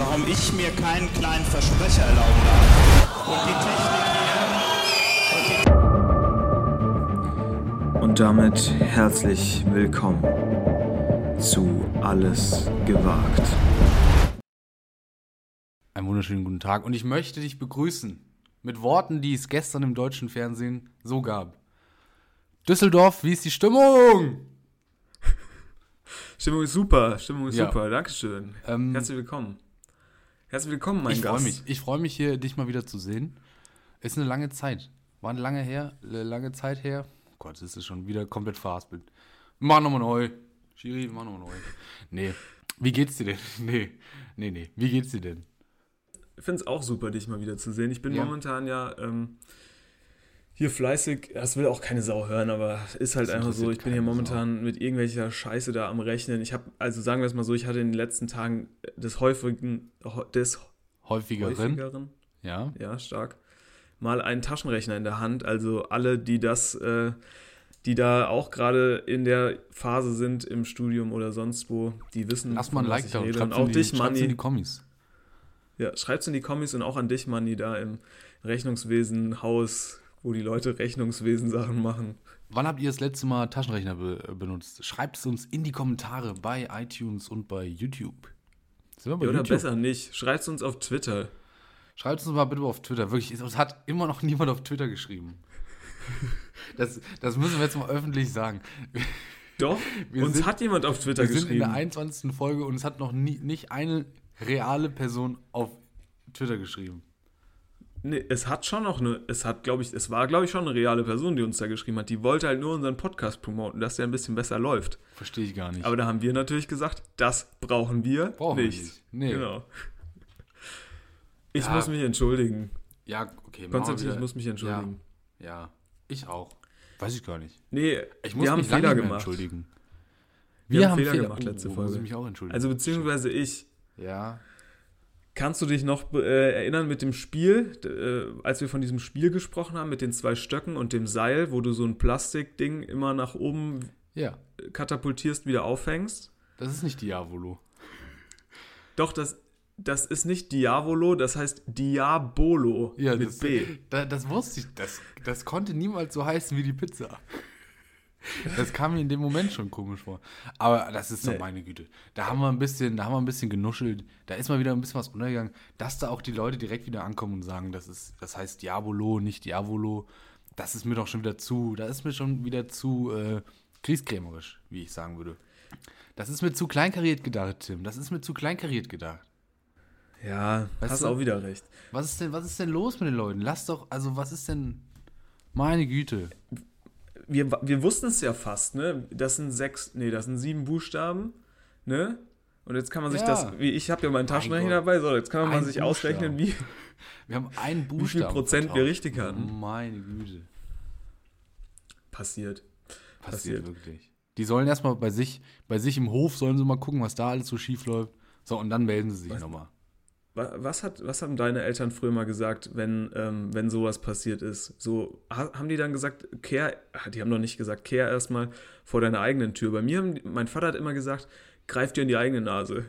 warum ich mir keinen kleinen Versprecher erlauben darf. Und die Technik hier. Und damit herzlich willkommen zu Alles gewagt. Einen wunderschönen guten Tag und ich möchte dich begrüßen mit Worten, die es gestern im deutschen Fernsehen so gab. Düsseldorf, wie ist die Stimmung? Stimmung ist super, Stimmung ist Ja. super, Dankeschön. Ähm, Herzlich willkommen. Herzlich willkommen, mein ich freue Gast. mich. Ich freue mich hier, dich mal wieder zu sehen. Ist eine lange Zeit. War eine lange her, äh, lange Zeit her. Oh Gott, es ist schon wieder komplett verhaspelt. Mach nochmal neu. Schiri, mach nochmal neu. Nee. Wie geht's dir denn? Nee. Nee, nee. Wie geht's dir denn? Ich finde es auch super, dich mal wieder zu sehen. Ich bin Ja. momentan ja ähm, hier fleißig, das will auch keine Sau hören, aber ist halt Das einfach so, ich bin hier momentan mit irgendwelcher Scheiße da am Rechnen. Ich habe, also sagen wir es mal so, ich hatte in den letzten Tagen des häufigen, des Häufigeren? häufigeren, Ja. ja, stark, mal einen Taschenrechner in der Hand. Also alle, die das, äh, die da auch gerade in der Phase sind im Studium oder sonst wo, die wissen, Lass mal ein Like da und schreib's auch in die, dich, schreib's in die Manni. Kommis. Ja, schreibt's in die Kommis und auch an dich, Manni, da im Rechnungswesen, Haus, wo die Leute Rechnungswesen-Sachen machen. Wann habt ihr das letzte Mal Taschenrechner be benutzt? Schreibt es uns in die Kommentare bei iTunes und bei YouTube. Sind wir bei Ja, oder YouTube? besser nicht. Schreibt's uns auf Twitter. Schreibt es uns mal bitte auf Twitter. Wirklich, es hat immer noch niemand auf Twitter geschrieben. Das, das müssen wir jetzt mal öffentlich sagen. Doch, Wir uns sind- hat jemand auf Twitter Wir sind in geschrieben. der 21. Folge und es hat noch nie, nicht eine reale Person auf Twitter geschrieben. Nee, es hat schon noch eine, es hat, glaube ich, es war, glaube ich, schon eine reale Person, die uns da geschrieben hat. Die wollte halt nur unseren Podcast promoten, dass der ein bisschen besser läuft. Verstehe ich gar nicht. Aber da haben wir natürlich gesagt, das brauchen wir Brauchen wir nicht. nicht. Nee. Genau. Ich Ja. muss mich entschuldigen. ja, okay. wir Konstantin, ich muss mich entschuldigen. Ja, ja, ich auch. Weiß ich gar nicht. Nee, Ich muss wir haben mich Fehler nicht gemacht. entschuldigen. Wir haben Fehler gemacht letzte oh, Folge. Muss ich mich auch entschuldigen. Also beziehungsweise ich. ja, Kannst du dich noch äh, erinnern mit dem Spiel, äh, als wir von diesem Spiel gesprochen haben, mit den zwei Stöcken und dem Seil, wo du so ein Plastikding immer nach oben ja. katapultierst, wieder aufhängst? Das ist nicht Diavolo. Doch, das, das ist nicht Diavolo, das heißt Diabolo Ja, mit das, B. Da, das wusste ich. Das, das konnte niemals so heißen wie die Pizza. Das kam mir in dem Moment schon komisch vor. Aber das ist so Nee. meine Güte. Da haben wir ein bisschen, da haben wir ein bisschen genuschelt. Da ist mal wieder ein bisschen was untergegangen, dass da auch die Leute direkt wieder ankommen und sagen, das ist, das heißt Diabolo, nicht Diavolo. Das ist mir doch schon wieder zu, da ist mir schon wieder zu äh, kriegskrämerisch, wie ich sagen würde. Das ist mir zu kleinkariert gedacht, Tim. Das ist mir zu kleinkariert gedacht. Ja, Weißt hast du? auch wieder recht. Was ist denn, was ist denn los mit den Leuten? Lass doch, also was ist denn. Meine Güte. Wir, wir wussten es ja fast, ne? Das sind sechs, nee, das sind sieben Buchstaben, ne? Und jetzt kann man sich Ja. das, wie ich habe ja meinen Taschenrechner dabei, so, jetzt kann man sich Buchstaben. ausrechnen, wie, Wir haben einen Buchstaben. wie viel Prozent wir richtig hatten. Meine Güte. Passiert. Passiert, Passiert. wirklich. Die sollen erstmal bei sich, bei sich im Hof, sollen sie mal gucken, was da alles so schief läuft. So, und dann melden sie sich nochmal. Wa- Was, hat, was haben deine Eltern früher mal gesagt, wenn, ähm, wenn sowas passiert ist? So, ha, haben die dann gesagt, kehr, ah, die haben noch nicht gesagt, kehr erstmal vor deiner eigenen Tür. Bei mir, haben, mein Vater hat immer gesagt, greif dir in die eigene Nase.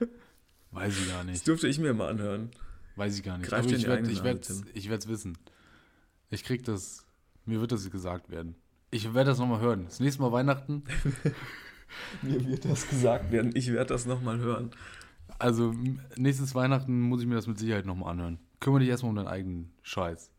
Weiß ich gar Das nicht. dürfte ich mir mal anhören. Weiß ich gar nicht. Greif Aber dir in ich die werde eigene ich Nase, ich werd's wissen. Ich krieg das. Mir wird das gesagt werden. Ich werde das nochmal hören. Das nächste Mal Weihnachten. Mir wird das gesagt werden. Ich werde das nochmal hören. Also nächstes Weihnachten muss ich mir das mit Sicherheit nochmal anhören. Kümmere dich erstmal um deinen eigenen Scheiß.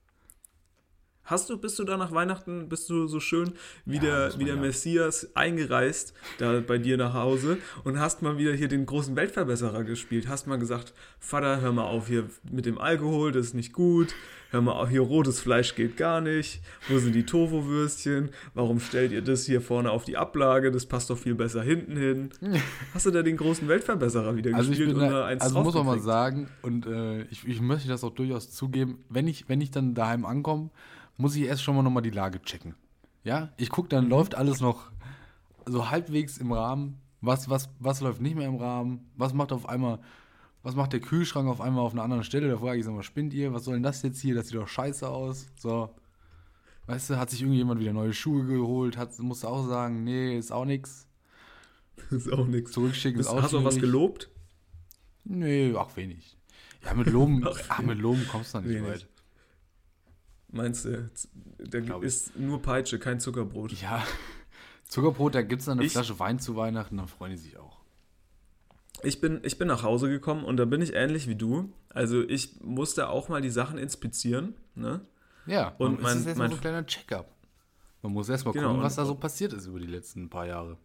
Hast du, bist du da nach Weihnachten, bist du so schön wie Ja, der, wie der ja. Messias eingereist, da bei dir nach Hause und hast mal wieder hier den großen Weltverbesserer gespielt? Hast mal gesagt, Vater, hör mal auf hier mit dem Alkohol, das ist nicht gut. Hör mal auf, hier rotes Fleisch geht gar nicht. Wo sind die Tofu-Würstchen? Warum stellt ihr das hier vorne auf die Ablage? Das passt doch viel besser hinten hin. Hast du da den großen Weltverbesserer wieder Also ich gespielt bin und da, da eins also muss man mal sagen, und äh, ich, ich möchte das auch durchaus zugeben, wenn ich, wenn ich dann daheim ankomme, muss ich erst schon mal nochmal die Lage checken. Ja, ich gucke, dann läuft alles noch so halbwegs im Rahmen. Was, was, was läuft nicht mehr im Rahmen? Was macht auf einmal, was macht der Kühlschrank auf einmal auf einer anderen Stelle? Da frage ich, sag mal, spinnt ihr? Was soll denn das jetzt hier? Das sieht doch scheiße aus. So. Weißt du, hat sich irgendjemand wieder neue Schuhe geholt? Hat, musst du auch sagen, nee, ist auch nix. Ist auch nichts. Zurückschicken ist auch Hast du auch was gelobt? Nee, auch wenig. Ja, mit Loben, Ach, ach, mit Loben kommst du da nicht wenig. weit. Meinst du, da Glaub ich. ist nur Peitsche, kein Zuckerbrot. Ja, Zuckerbrot, da gibt es dann eine Ich- Flasche Wein zu Weihnachten, dann freuen die sich auch. Ich bin, ich bin nach Hause gekommen und da bin ich ähnlich wie du. Also ich musste auch mal die Sachen inspizieren. Ne? Ja, Und mein- ist erstmal mein- so ein kleiner Check-up. Man muss erstmal Genau, gucken, was da so passiert ist über die letzten paar Jahre.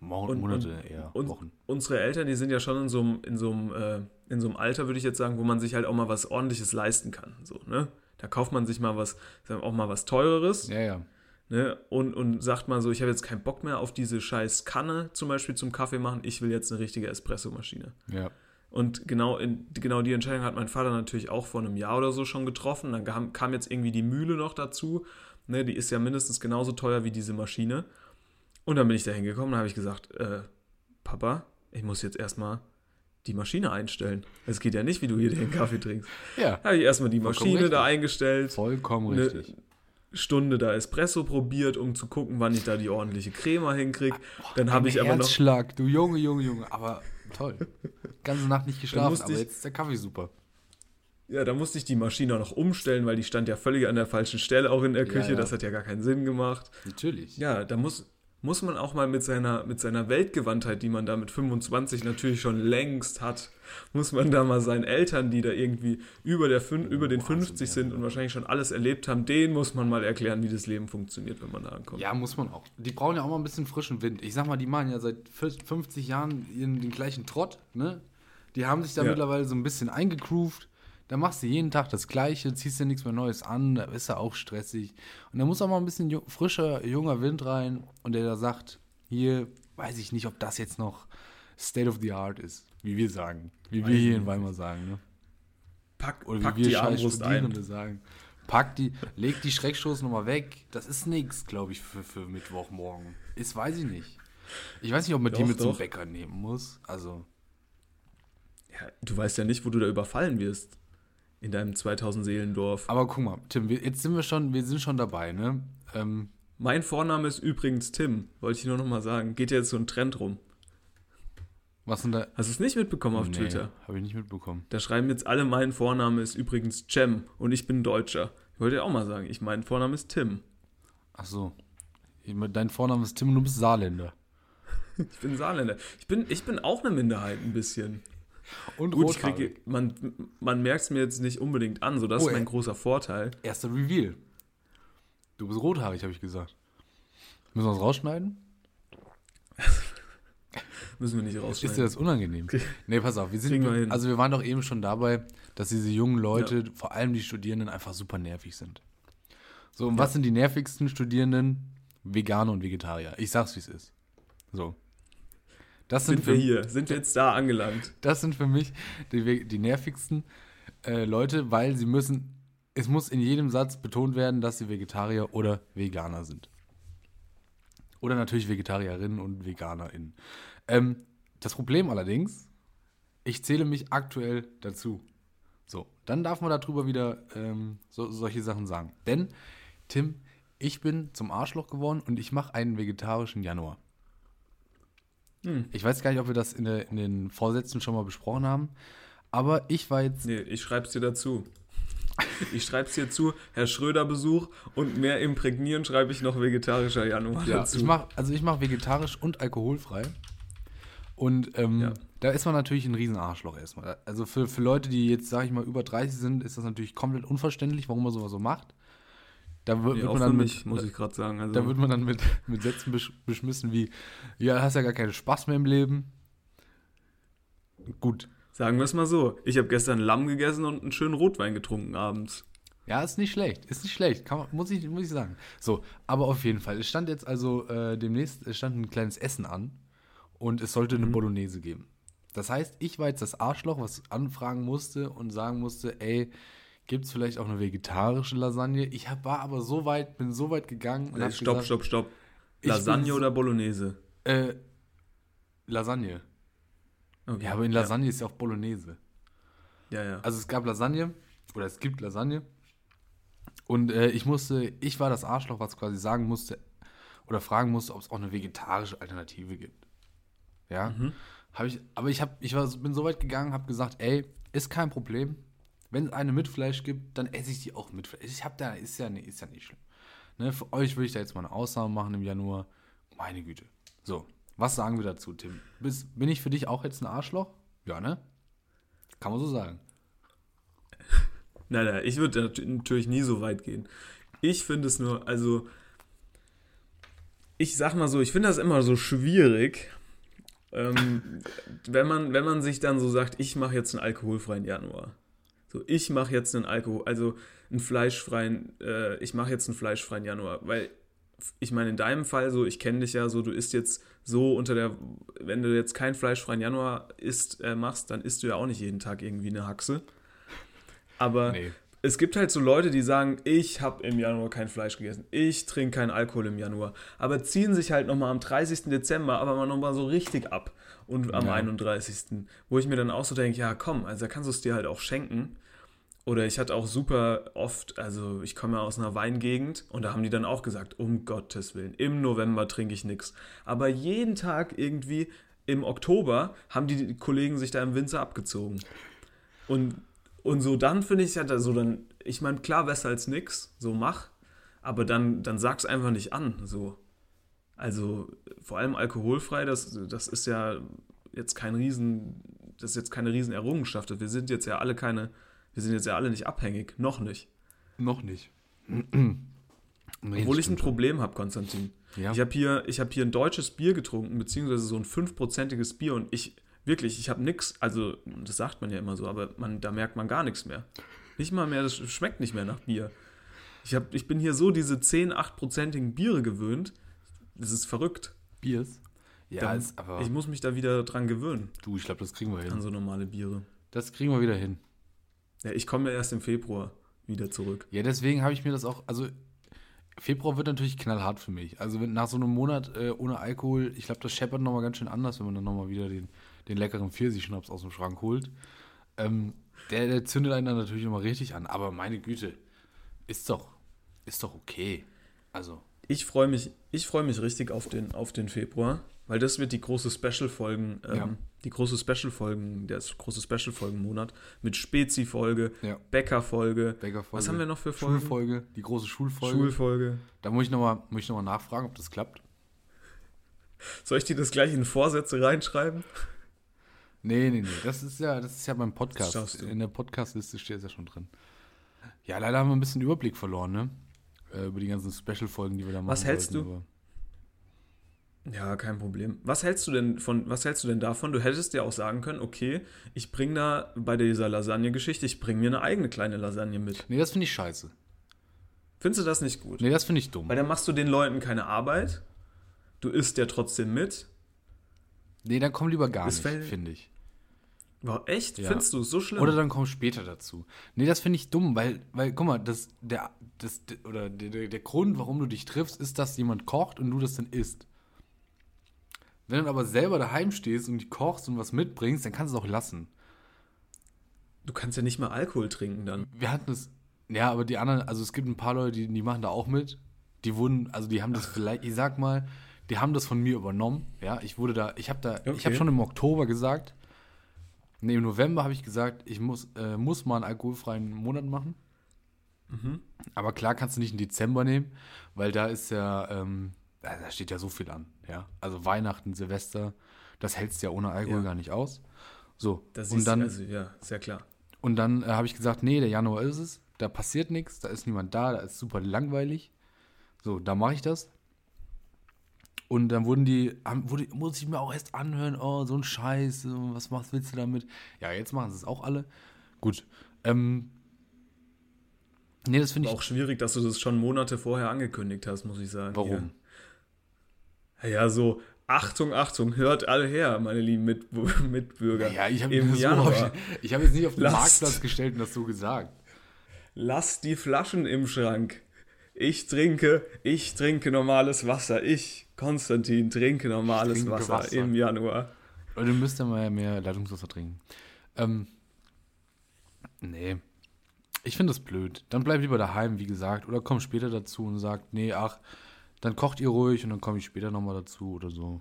Mo Und- Monate und- eher, Und Wochen. unsere Eltern, die sind ja schon in so einem, in so einem, äh, in so einem Alter, würde ich jetzt sagen, wo man sich halt auch mal was ordentliches leisten kann. So, ne? Da kauft man sich mal was, auch mal was teureres. Ja, ja. Ne? Und, und sagt mal so, ich habe jetzt keinen Bock mehr auf diese scheiß Kanne zum Beispiel zum Kaffee machen, ich will jetzt eine richtige Espressomaschine. Ja. Und genau, in, genau die Entscheidung hat mein Vater natürlich auch vor einem Jahr oder so schon getroffen. Dann kam, kam jetzt irgendwie die Mühle noch dazu. Ne, die ist ja mindestens genauso teuer wie diese Maschine. Und dann bin ich da hingekommen und habe ich gesagt, äh, Papa, ich muss jetzt erstmal die Maschine einstellen. Es geht ja nicht, wie du hier den Kaffee trinkst. Ja, Da habe ich erstmal die Vollkommen Maschine da richtig. eingestellt. vollkommen Eine richtig. Stunde da Espresso probiert, um zu gucken, wann ich da die ordentliche Crema hinkriege. Dann habe ich aber noch Herzschlag, du Junge, Junge, Junge. Aber toll. Ganze Nacht nicht geschlafen, aber ich- jetzt ist der Kaffee super. Ja, da musste ich die Maschine auch noch umstellen, weil die stand ja völlig an der falschen Stelle auch in der Ja, Küche. ja. Das hat ja gar keinen Sinn gemacht. Natürlich. Ja, da muss, muss man auch mal mit seiner, mit seiner Weltgewandtheit, die man da mit 25 natürlich schon längst hat, muss man da mal seinen Eltern, die da irgendwie über, der, über den Boah, 50 sind und wahrscheinlich schon alles erlebt haben, denen muss man mal erklären, wie das Leben funktioniert, wenn man da ankommt. Ja, muss man auch. Die brauchen ja auch mal ein bisschen frischen Wind. Ich sag mal, die machen ja seit 50 Jahren ihren, den gleichen Trott, ne? Die haben sich da Ja. mittlerweile so ein bisschen eingegroovt. Da machst du jeden Tag das Gleiche, ziehst dir nichts mehr Neues an, da ist ja auch stressig. Und da muss auch mal ein bisschen frischer, junger Wind rein und der da sagt, hier weiß ich nicht, ob das jetzt noch State of the Art ist, wie wir sagen. Wie Weiß wir hier in nicht. Weimar sagen, ne? Pack, Oder pack wie wir die Armbrust ein. Sagen. Pack die, leg die Schreckstoßen nochmal weg. Das ist nix, glaube ich, für, für Mittwochmorgen. Ist, weiß ich nicht. Ich weiß nicht, ob man die Doch, mit zum doch. Bäcker nehmen muss. Also, Ja, du weißt ja nicht, wo du da überfallen wirst. In deinem 2000 Seelendorf. aber guck mal, Tim, wir, jetzt sind wir schon, wir sind schon dabei, ne? Ähm, Mein Vorname ist übrigens Tim, wollte ich nur noch mal sagen. Geht ja jetzt so ein Trend rum. was sind da? Hast du es nicht mitbekommen auf Nee, Twitter? Habe ich nicht mitbekommen. Da schreiben jetzt alle, mein Vorname ist übrigens Cem und ich bin Deutscher. Ich wollte ja auch mal sagen, ich mein Vorname ist Tim. Ach so. Dein Vorname ist Tim und du bist Saarländer. Ich bin Saarländer. Ich bin, ich bin auch eine Minderheit ein bisschen. Und Gut, ich kriege, man, man merkt es mir jetzt nicht unbedingt an, so das Oh, ist mein ey. großer Vorteil. Erster Reveal. Du bist rothaarig, habe ich gesagt. Müssen wir das rausschneiden? Müssen wir nicht Ist dir rausschneiden. das unangenehm? Nee, pass auf, wir sind, wir also wir waren doch eben schon dabei, dass diese jungen Leute, vor allem die Studierenden, einfach super nervig sind. So, und was sind die nervigsten Studierenden? Veganer und Vegetarier. Ich sag's, wie es ist. So. Das sind, Sind wir für, hier? Sind wir jetzt da angelangt? das sind für mich die, die nervigsten äh, Leute, weil sie müssen, es muss in jedem Satz betont werden, dass sie Vegetarier oder Veganer sind. Oder natürlich Vegetarierinnen und VeganerInnen. Ähm, das Problem allerdings, ich zähle mich aktuell dazu. So, dann darf man darüber wieder ähm, so, solche Sachen sagen. Denn, Tim, ich bin zum Arschloch geworden und ich mache einen vegetarischen Januar. Hm. Ich weiß gar nicht, ob wir das in, der, in den Vorsätzen schon mal besprochen haben, aber ich war jetzt Nee, ich schreib's dir dazu. Ich schreib's dir zu, Herr Schröder Besuch und mehr imprägnieren schreibe ich noch vegetarischer Januar Ja, dazu. ich mach, also ich mache vegetarisch und alkoholfrei. Und ähm, Ja. da ist man natürlich ein Riesenarschloch erstmal. Also für, für Leute, die jetzt, sage ich mal, über 30 sind, ist das natürlich komplett unverständlich, warum man sowas so macht. Da wird, nee, wird man dann mit, muss ich gerade sagen. Also, da wird man dann mit, mit Sätzen besch beschmissen wie, ja, hast ja gar keinen Spaß mehr im Leben. Gut. sagen wir es mal so. Ich habe gestern Lamm gegessen und einen schönen Rotwein getrunken abends. Ja, ist nicht schlecht. Ist nicht schlecht. Man, muss, ich, muss ich sagen. So, aber auf jeden Fall. Es stand jetzt also äh, demnächst es stand ein kleines Essen an und es sollte eine Bolognese geben. Das heißt, ich war jetzt das Arschloch, was anfragen musste und sagen musste, ey, gibt es vielleicht auch eine vegetarische Lasagne? Ich hab, war aber so weit, bin so weit gegangen und hab stopp, gesagt, stopp, stopp. Lasagne oder Bolognese? Äh, Lasagne. Okay. Ja, aber in Lasagne ist ja auch Bolognese. Ja, ja. Also es gab Lasagne oder es gibt Lasagne und äh, ich musste, ich war das Arschloch, was quasi sagen musste oder fragen musste, ob es auch eine vegetarische Alternative gibt. Ja. Mhm. Hab ich, aber ich, hab, ich war, bin so weit gegangen, habe gesagt, ey, ist kein Problem. Wenn es eine mit Fleisch gibt, dann esse ich die auch mit Fleisch. Ich hab da, ist ja, ist ja nicht schlimm. Ne, für euch will ich da jetzt mal eine Ausnahme machen im Januar. Meine Güte. So, was sagen wir dazu, Tim? Bis, bin ich für dich auch jetzt ein Arschloch? Ja, ne? Kann man so sagen. Nein, nein, ich würde nat- natürlich nie so weit gehen. Ich finde es nur, also, ich sag mal so, ich finde das immer so schwierig, ähm, wenn, man, wenn man sich dann so sagt, ich mache jetzt einen alkoholfreien Januar. So, ich mache jetzt einen Alkohol, also einen fleischfreien, äh, ich mache jetzt einen fleischfreien Januar, weil ich meine, in deinem Fall so, ich kenne dich ja so, du isst jetzt so unter der, wenn du jetzt keinen fleischfreien Januar isst, äh, machst, dann isst du ja auch nicht jeden Tag irgendwie eine Haxe. Aber Nee. es gibt halt so Leute, die sagen, ich habe im Januar kein Fleisch gegessen, ich trinke keinen Alkohol im Januar, aber ziehen sich halt nochmal am 30. Dezember aber mal nochmal so richtig ab und am Ja. 31. Wo ich mir dann auch so denke, ja komm, also da kannst du es dir halt auch schenken. Oder ich hatte auch super oft, also ich komme ja aus einer Weingegend und da haben die dann auch gesagt, um Gottes Willen, im November trinke ich nichts. Aber jeden Tag irgendwie im Oktober haben die Kollegen sich da im Winzer abgezogen. Und, und so dann finde ich ja da so dann, ich meine, klar, besser als nix, so mach, aber dann, dann sag's einfach nicht an, so. Also vor allem alkoholfrei, das, das ist ja jetzt kein Riesen, das ist jetzt keine Riesenerrungenschaft. Wir sind jetzt ja alle keine, wir sind jetzt ja alle nicht abhängig, noch nicht. Noch nicht. Nee, Obwohl ich ein. Problem habe, Konstantin. Ja. Ich habe hier, ich hab hier ein deutsches Bier getrunken, beziehungsweise so ein fünfprozentiges Bier und ich, wirklich, ich habe nix, also das sagt man ja immer so, aber man, da merkt man gar nichts mehr. Nicht mal mehr, das schmeckt nicht mehr nach Bier. Ich, hab, ich bin hier so diese 10, 8-prozentigen Biere gewöhnt, das ist verrückt. Biers. Ja, Da- ist aber. ich muss mich da wieder dran gewöhnen, du, ich glaube, das kriegen wir an hin. so normale Biere. Das kriegen wir wieder hin. Ja, ich komme ja erst im Februar wieder zurück. Ja, deswegen habe ich mir das auch. Also, Februar wird natürlich knallhart für mich. Also, wenn nach so einem Monat äh, ohne Alkohol, ich glaube, das scheppert nochmal ganz schön anders, wenn man dann nochmal wieder den, den leckeren Pfirsichschnaps aus dem Schrank holt. Ähm, der, der zündet einen dann natürlich immer richtig an. Aber meine Güte, ist doch, ist doch okay. Also, Ich freue mich, ich freue mich richtig auf den, auf den Februar, weil das wird die große Special-Folgen, ähm, Ja. die große Special-Folgen, der große Special-Folgen-Monat mit Spezi-Folge, Ja. Bäcker-Folge. Bäcker-Folge. Was haben wir noch für Folgen? Schulfolge, die große Schulfolge. Schulfolge. da muss ich nochmal noch mal nachfragen, ob das klappt. Soll ich dir das gleich in Vorsätze reinschreiben? Nee, nee, nee. Das ist ja, das ist ja beim Podcast. In der Podcast-Liste steht es ja schon drin. Ja, leider haben wir ein bisschen Überblick verloren, ne? Äh, über die ganzen Special-Folgen, die wir da machen. Was hältst wollten, du? Ja, kein Problem. Was hältst du denn von, was hältst du denn davon? Du hättest dir auch sagen können, okay, ich bringe da bei dieser Lasagne-Geschichte, ich bringe mir eine eigene kleine Lasagne mit. Nee, das finde ich scheiße. Findest du das nicht gut? Nee, das finde ich dumm. Weil dann machst du den Leuten keine Arbeit, du isst ja trotzdem mit. Nee, dann komm lieber gar Das nicht, finde ich. Wow, echt? Ja. Findest du es so schlimm? Oder dann komm später dazu. Nee, das finde ich dumm, weil, weil, guck mal, das, der, das, oder der, der, der Grund, warum du dich triffst, ist, dass jemand kocht und du das dann isst. Wenn du aber selber daheim stehst und kochst und was mitbringst, dann kannst du es auch lassen. Du kannst ja nicht mal Alkohol trinken dann. Wir hatten es, ja, aber die anderen, also es gibt ein paar Leute, die, die machen da auch mit. Die wurden, also die haben das vielleicht, ich sag mal, die haben das von mir übernommen. Ja, ich wurde da, ich habe da, ich Okay. habe schon im Oktober gesagt, nee, im November habe ich gesagt, ich muss, äh, muss mal einen alkoholfreien Monat machen. Aber klar kannst du nicht im Dezember nehmen, weil da ist ja, ähm, da steht ja so viel an. Ja, also Weihnachten, Silvester, das hältst du ja ohne Alkohol Ja. gar nicht aus. So, Das und dann, also ja, sehr klar. und dann äh, habe ich gesagt, nee, der Januar ist es, da passiert nichts, da ist niemand da, da ist super langweilig. So, da mache ich das. Und dann wurden die, wurde, muss ich mir auch erst anhören, oh, so ein Scheiß, was machst, willst du damit? Ja, jetzt machen sie es auch alle. Gut. Ähm, nee, das finde ich. auch schwierig, dass du das schon Monate vorher angekündigt hast, muss ich sagen. Warum? Ja, so, Achtung, Achtung, hört alle her, meine lieben Mit Mitbürger. Ja, ich habe so, Januar. hab ich, ich habe jetzt nicht auf den Lasst. Marktplatz gestellt und das so gesagt. Lass die Flaschen im Schrank. Ich trinke, ich trinke normales Wasser. Ich, Konstantin, trinke normales trinke Wasser, Wasser. im Januar. Oder du müsst ja mal mehr Leitungswasser trinken. Ähm, nee. Ich finde das blöd. Dann bleib lieber daheim, wie gesagt. Oder komm später dazu und sagt, nee, ach, dann kocht ihr ruhig und dann komme ich später nochmal dazu oder so.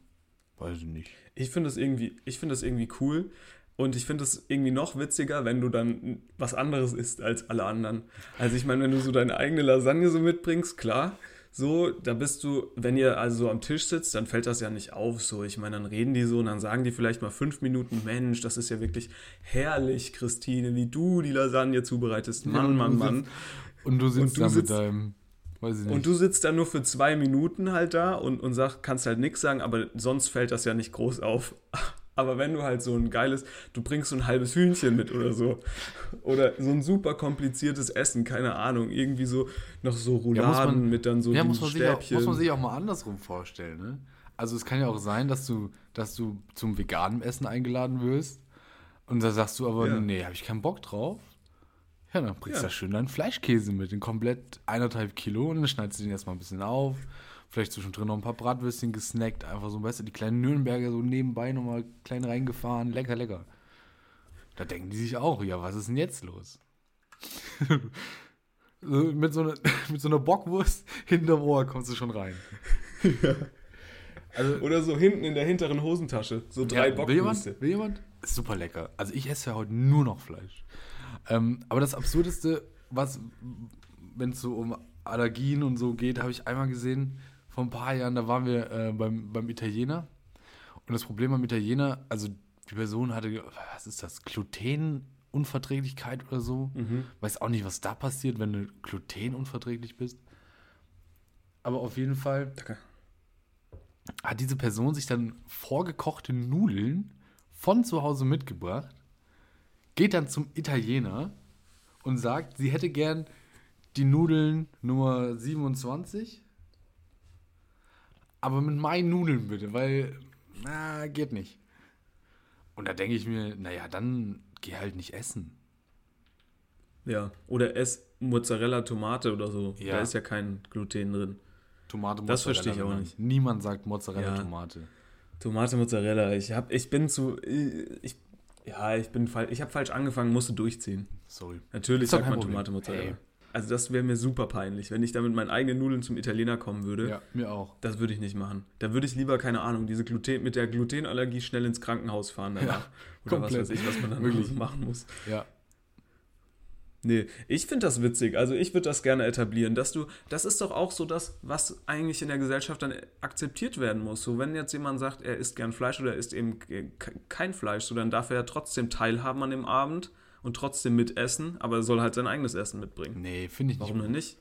Weiß ich nicht. Ich finde das irgendwie, ich finde das irgendwie cool. Und ich finde es irgendwie noch witziger, wenn du dann was anderes isst als alle anderen. Also ich meine, wenn du so deine eigene Lasagne so mitbringst, klar, so, da bist du, wenn ihr also so am Tisch sitzt, dann fällt das ja nicht auf. So, ich meine, dann reden die so und dann sagen die vielleicht mal fünf Minuten, Mensch, das ist ja wirklich herrlich, Christine, wie du die Lasagne zubereitest. Mann, Mann, Mann. Und du sitzt du da sitzt- mit deinem, weiß ich nicht. Und du sitzt dann nur für zwei Minuten halt da und, und sag, kannst halt nichts sagen, aber sonst fällt das ja nicht groß auf. Aber wenn du halt so ein geiles, du bringst so ein halbes Hühnchen mit oder so. Oder so ein super kompliziertes Essen, keine Ahnung. Irgendwie so noch so Ja, muss Rouladen man- mit dann so ja, muss man, sich auch, Stäbchen. muss man sich auch mal andersrum vorstellen, ne? Also es kann ja auch sein, dass du, dass du zum veganen Essen eingeladen wirst und da sagst du aber, Ja. nee, habe ich keinen Bock drauf. Ja, dann bringst du Ja. da schön deinen Fleischkäse mit, den komplett eineinhalb Kilo und dann schneidest du den erstmal ein bisschen auf. Vielleicht zwischendrin noch ein paar Bratwürstchen gesnackt, einfach so, weißt du, die kleinen Nürnberger so nebenbei nochmal klein reingefahren, lecker, lecker. Da denken die sich auch, ja, was ist denn jetzt los? mit, so einer, mit so einer Bockwurst hinterm Ohr kommst du schon rein. Also, Oder so hinten in der hinteren Hosentasche. So drei ja, will jemand? Bockwürste. Will jemand? Ist super lecker. Also ich esse ja heute nur noch Fleisch. Ähm, aber das Absurdeste, was, wenn es so um Allergien und so geht, habe ich einmal gesehen, vor ein paar Jahren, da waren wir äh, beim, beim Italiener. Und das Problem beim Italiener, also die Person hatte, was ist das, Glutenunverträglichkeit oder so. Weiß auch nicht, was da passiert, wenn du glutenunverträglich bist. Aber auf jeden Fall Danke. hat diese Person sich dann vorgekochte Nudeln von zu Hause mitgebracht, geht dann zum Italiener und sagt, sie hätte gern die Nudeln Nummer 27, aber mit meinen Nudeln bitte, weil, na, geht nicht. Und da denke ich mir, naja, dann geh halt nicht essen. Ja. Oder ess Mozzarella, Tomate oder so. Ja. Da ist ja kein Gluten drin. Tomate, Das Mozzarella, verstehe ich auch nicht. Niemand sagt Mozzarella, Ja. Tomate. Tomate, Mozzarella. Ich hab, ich bin zu, ich, ja, ich bin, fal- ich habe falsch angefangen, musste durchziehen. Sorry. Natürlich sagt man. Tomate, Mozzarella. Hey. Also das wäre mir super peinlich, wenn ich da mit meinen eigenen Nudeln zum Italiener kommen würde. Ja, mir auch. Das würde ich nicht machen. Da würde ich lieber, keine Ahnung, diese Gluten, mit der Glutenallergie schnell ins Krankenhaus fahren danach. Ja, Oder komplett. was weiß ich, was man dann wirklich machen muss. Ja. Nee, ich finde das witzig. Also ich würde das gerne etablieren, dass du, das ist doch auch so das, was eigentlich in der Gesellschaft dann akzeptiert werden muss. So, wenn jetzt jemand sagt, er isst gern Fleisch oder er isst eben ke- kein Fleisch, so dann darf er ja trotzdem teilhaben an dem Abend und trotzdem mitessen, aber er soll halt sein eigenes Essen mitbringen. Nee, finde ich nicht Warum denn nicht?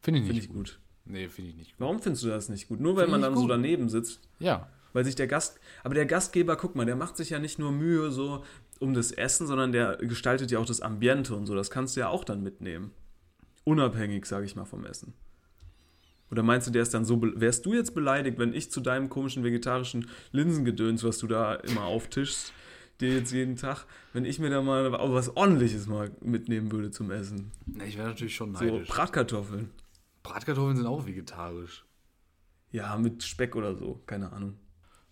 Finde ich Finde nicht ich gut. Nee, finde ich nicht gut. Warum findest du das nicht gut? Nur weil Finde man dann so gut. daneben sitzt, Ja. weil sich der Gast, aber der Gastgeber, guck mal, der macht sich ja nicht nur Mühe so um das Essen, sondern der gestaltet ja auch das Ambiente und so. Das kannst du ja auch dann mitnehmen. Unabhängig, sage ich mal, vom Essen. Oder meinst du, der ist dann so, wärst du jetzt beleidigt, wenn ich zu deinem komischen vegetarischen Linsengedöns, was du da immer auftischst, dir jetzt jeden Tag, wenn ich mir da mal was ordentliches mal mitnehmen würde zum Essen? Nee, ich wäre natürlich schon So neidisch. Bratkartoffeln. Bratkartoffeln sind auch vegetarisch. Ja, mit Speck oder so, keine Ahnung.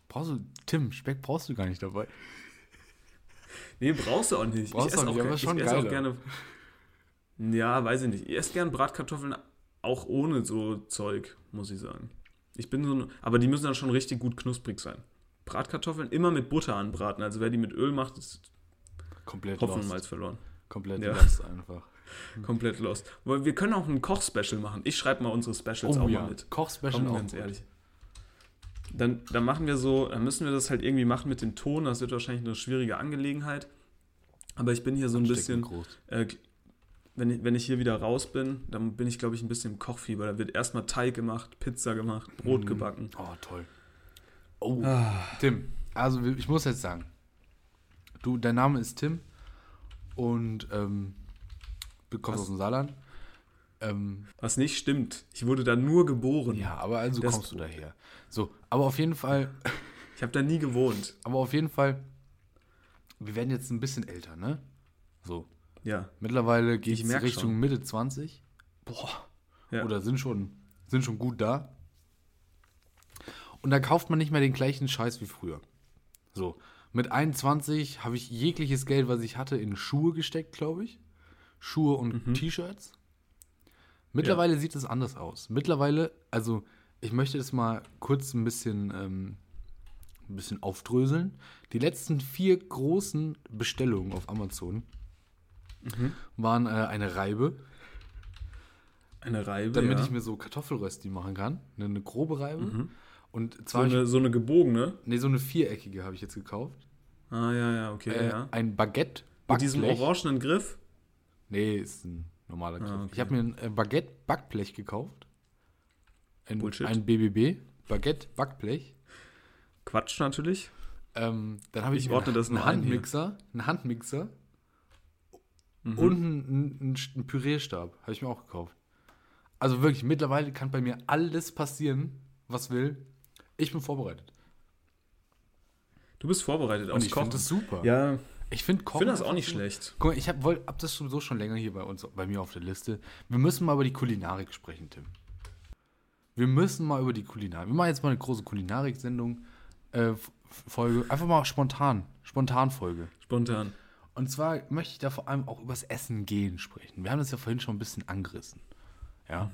Brauchst du, Tim, Speck brauchst du gar nicht dabei. Nee, brauchst du auch nicht. Brauchst ich esse auch nicht, auch, ich schon esse auch gerne. Ja, weiß ich nicht. Ich esse gern Bratkartoffeln auch ohne so Zeug, muss ich sagen. Ich bin so ein, aber die müssen dann schon richtig gut knusprig sein. Bratkartoffeln immer mit Butter anbraten. Also wer die mit Öl macht, ist Komplett Hopfen und lost. Malz verloren. Komplett Ja. lost einfach. Komplett lost. Wir können auch ein Koch-Special machen. Ich schreibe mal unsere Specials Oh auch ja, mal mit. Koch-Special auch ganz gut. Dann, dann machen wir so, dann müssen wir das halt irgendwie machen mit dem Ton. Das wird wahrscheinlich eine schwierige Angelegenheit. Aber ich bin hier so ein bisschen, äh, wenn, ich, wenn ich hier wieder raus bin, dann bin ich, glaube ich, ein bisschen im Kochfieber. Da wird erstmal Teig gemacht, Pizza gemacht, Brot Mhm. gebacken. Oh, toll. Oh, Ah. Tim, also ich muss jetzt sagen, du, dein Name ist Tim und ähm, du kommst Was? aus dem Saarland. Ähm, Was nicht stimmt. Ich wurde da nur geboren. ja, aber also Das- kommst du daher. So, aber auf jeden Fall, Ich habe da nie gewohnt. aber auf jeden Fall, wir werden jetzt ein bisschen älter, ne? So, Ja. mittlerweile geht Ich Richtung schon. Mitte 20. Boah. Ja. Oder sind schon, sind schon gut da. Und da kauft man nicht mehr den gleichen Scheiß wie früher. So, mit 21 habe ich jegliches Geld, was ich hatte, in Schuhe gesteckt, glaube ich. Schuhe und Mhm. T-Shirts. Mittlerweile sieht es anders aus. Mittlerweile, also ich möchte das mal kurz ein bisschen ähm, ein bisschen aufdröseln. Die letzten vier großen Bestellungen auf Amazon waren äh, eine Reibe, Eine Reibe. damit ja. ich mir so Kartoffelrösti machen kann. Eine, eine grobe Reibe. Und so zwar, eine, so eine gebogene. nee, so eine viereckige habe ich jetzt gekauft. Ah, ja, ja, okay, Äh, ja. Ein Baguette. Mit diesem orangenen Griff. Nee, ist ein normaler Griff. Ah, okay. Ich habe mir ein äh, Baguette Backblech gekauft. Ein, Bullshit. ein BBB. Baguette Backblech. Quatsch natürlich. Ähm, dann habe ich, Ich mir ordne das einen ein hier. Handmixer, einen Handmixer Mhm. und einen, einen, einen, Pürierstab. Habe ich mir auch gekauft. Also wirklich, mittlerweile kann bei mir alles passieren, was will. Ich bin vorbereitet. Du bist vorbereitet Und aufs ich Kochen. finde das super. Ja, Ich finde ich Kochen. finde das auch nicht schlecht. Guck mal, ich habe hab das sowieso schon länger hier bei uns, bei mir auf der Liste. Wir müssen mal über die Kulinarik sprechen, Tim. Wir müssen mal über die Kulinarik. Wir machen jetzt mal eine große Kulinarik-Sendung, äh, Folge. Einfach mal spontan. Spontan-Folge. Spontan. Und zwar möchte ich da vor allem auch übers Essen gehen sprechen. Wir haben das ja vorhin schon ein bisschen angerissen. Ja.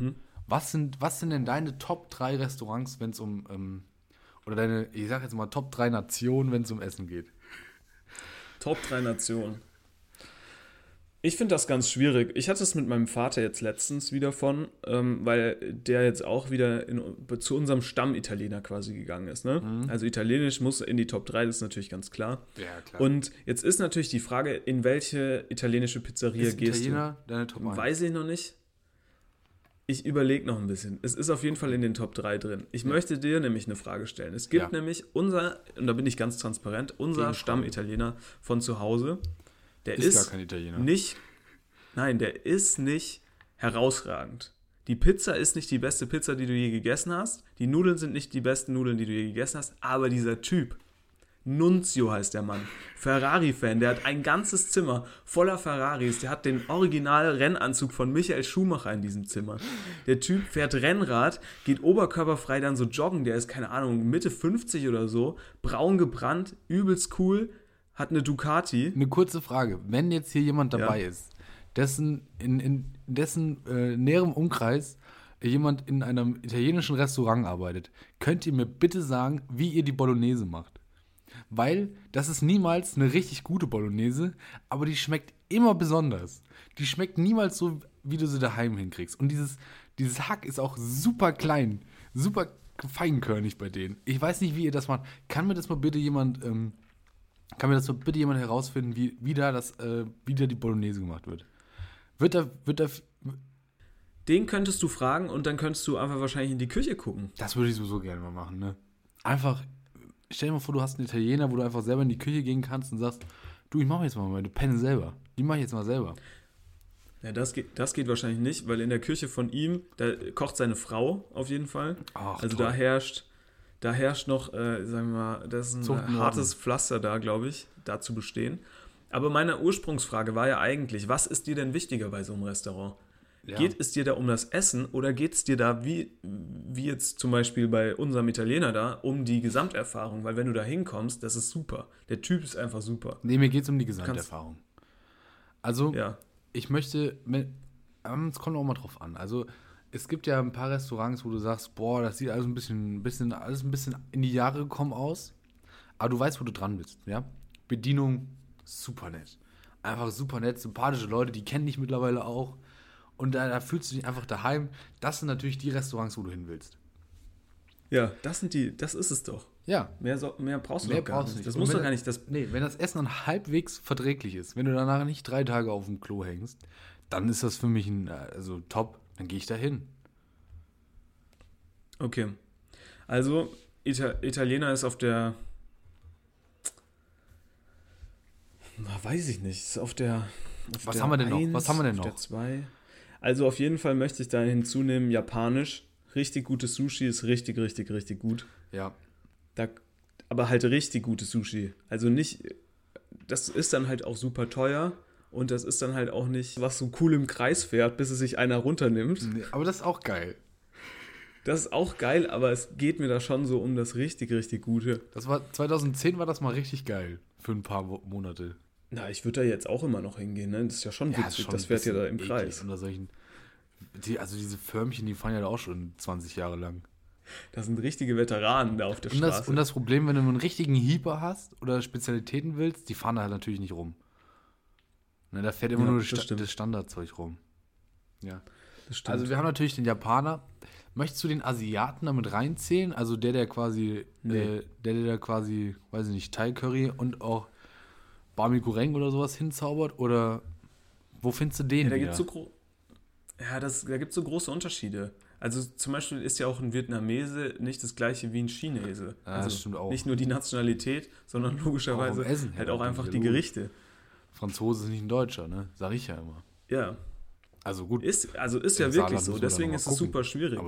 Was, sind, was sind denn deine Top 3 Restaurants, wenn es um, ähm, oder deine, ich sag jetzt mal Top 3 Nationen, wenn es um Essen geht? Top 3 Nationen. Ich finde das ganz schwierig. Ich hatte es mit meinem Vater jetzt letztens wieder von, ähm, weil der jetzt auch wieder in, zu unserem Stammitaliener quasi gegangen ist. Ne? Also Italienisch muss in die Top 3, das ist natürlich ganz klar. Ja, klar. Und jetzt ist natürlich die Frage, in welche italienische Pizzeria ist gehst Italiener deine Top du? 1? Weiß ich noch nicht. Ich überlege noch ein bisschen. Es ist auf jeden Fall in den Top 3 drin. Ich möchte dir nämlich eine Frage stellen. Es gibt Ja. nämlich unser, und da bin ich ganz transparent, unser. Stammitaliener von zu Hause, der Ist ist, gar kein Italiener. nicht, nein, der ist nicht herausragend. Die Pizza ist nicht die beste Pizza, die du je gegessen hast. Die Nudeln sind nicht die besten Nudeln, die du je gegessen hast. Aber dieser Typ, Nunzio heißt der Mann, Ferrari-Fan, der hat ein ganzes Zimmer voller Ferraris. Der hat den Original-Rennanzug von Michael Schumacher in diesem Zimmer. Der Typ fährt Rennrad, geht oberkörperfrei dann so joggen. Der ist, keine Ahnung, Mitte 50 oder so, braun gebrannt, übelst cool, hat eine Ducati. Eine kurze Frage. Wenn jetzt hier jemand dabei Ja. ist, dessen, in, in dessen äh, näherem Umkreis jemand in einem italienischen Restaurant arbeitet, könnt ihr mir bitte sagen, wie ihr die Bolognese macht? Weil das ist niemals eine richtig gute Bolognese, aber die schmeckt immer besonders. Die schmeckt niemals so, wie du sie daheim hinkriegst. Und dieses, dieses Hack ist auch super klein, super feinkörnig bei denen. Ich weiß nicht, wie ihr das macht. Kann mir das mal bitte jemand ähm, kann mir das mal bitte jemand herausfinden, wie, wie, da das, äh, wie da die Bolognese gemacht wird? Wird da, wird da, Den könntest du fragen und dann könntest du einfach wahrscheinlich in die Küche gucken. das würde ich sowieso gerne mal machen, ne? Einfach, stell dir mal vor, du hast einen Italiener, wo du einfach selber in die Küche gehen kannst und sagst, du, ich mache jetzt mal meine Penne selber. Die mache ich jetzt mal selber. Ja, das geht, das geht wahrscheinlich nicht, weil in der Küche von ihm, da kocht seine Frau auf jeden Fall. Ach, also toll. da herrscht, da herrscht noch, äh, sagen wir mal, das ist ein Zucht und äh, hartes Pflaster da, glaube ich, da zu bestehen. Aber meine Ursprungsfrage war ja eigentlich, was ist dir denn wichtiger bei so einem Restaurant? Ja. Geht es dir da um das Essen oder geht es dir da, wie, wie jetzt zum Beispiel bei unserem Italiener da, um die Gesamterfahrung? Weil wenn du da hinkommst, das ist super. Der Typ ist einfach super. Nee, mir geht es um die Gesamterfahrung. Also, Ja. ich möchte, ähm, es kommt auch mal drauf an. Also es gibt ja ein paar Restaurants, wo du sagst, boah, das sieht alles ein bisschen, bisschen, alles ein bisschen in die Jahre gekommen aus. Aber du weißt, wo du dran bist, ja? Bedienung, super nett. Einfach super nett, sympathische Leute, die kennen dich mittlerweile auch. Und da, da fühlst du dich einfach daheim. Das sind natürlich die Restaurants, wo du hin willst. Ja, das sind die, das ist es doch. Ja, Mehr, so, mehr brauchst du Mehr gar brauchst du nicht. Das muss doch gar nicht. Das, Nee, wenn das Essen dann halbwegs verträglich ist, wenn du danach nicht drei Tage auf dem Klo hängst, dann ist das für mich ein, äh, also top, dann gehe ich da hin. okay. Also, Ita Italiener ist auf der. Na, weiß ich nicht. Ist auf der. Auf Was der haben wir denn noch? Was haben wir denn auf noch? Der 2. Also, auf jeden Fall möchte ich da hinzunehmen: Japanisch. Richtig gutes Sushi ist richtig, richtig, richtig gut. Ja. Da, aber halt richtig gutes Sushi. Also nicht, das ist dann halt auch super teuer und das ist dann halt auch nicht, was so cool im Kreis fährt, bis es sich einer runternimmt. Nee, aber das ist auch geil. Das ist auch geil, aber es geht mir da schon so um das richtig, richtig Gute. Das war 2010 war das mal richtig geil für ein paar Monate. Na, ich würde da jetzt auch immer noch hingehen, ne? Das ist ja schon ist witzig, schon das fährt ja da im Kreis. Unter solchen, die, also diese Förmchen, die fahren ja da auch schon 20 Jahre lang. Das sind richtige Veteranen da auf der Und Straße. das, und das Problem, wenn du einen richtigen Hieper hast oder Spezialitäten willst, die fahren da halt natürlich nicht rum. Ne, da fährt immer Ja, nur das Sta das Standardzeug rum. Ja. Also wir haben natürlich den Japaner. Möchtest du den Asiaten damit reinzählen? Also der, der quasi, Nee. äh, der, der quasi, weiß ich nicht, Thai Curry und auch Bami Goreng oder sowas hinzaubert? Oder wo findest du den ja, da wieder? gibt's so ja, das, da gibt es so große Unterschiede. Also zum Beispiel ist ja auch ein Vietnamese nicht das gleiche wie ein Chinese. Ja, also das stimmt auch. Nicht nur die Nationalität, sondern logischerweise Auch im Essen halt auch einfach die Gerichte. Franzose ist nicht ein Deutscher, ne? Sag ich ja immer. Ja, Also gut. ist, also ist ja wirklich so. Deswegen ist es gucken. super schwierig.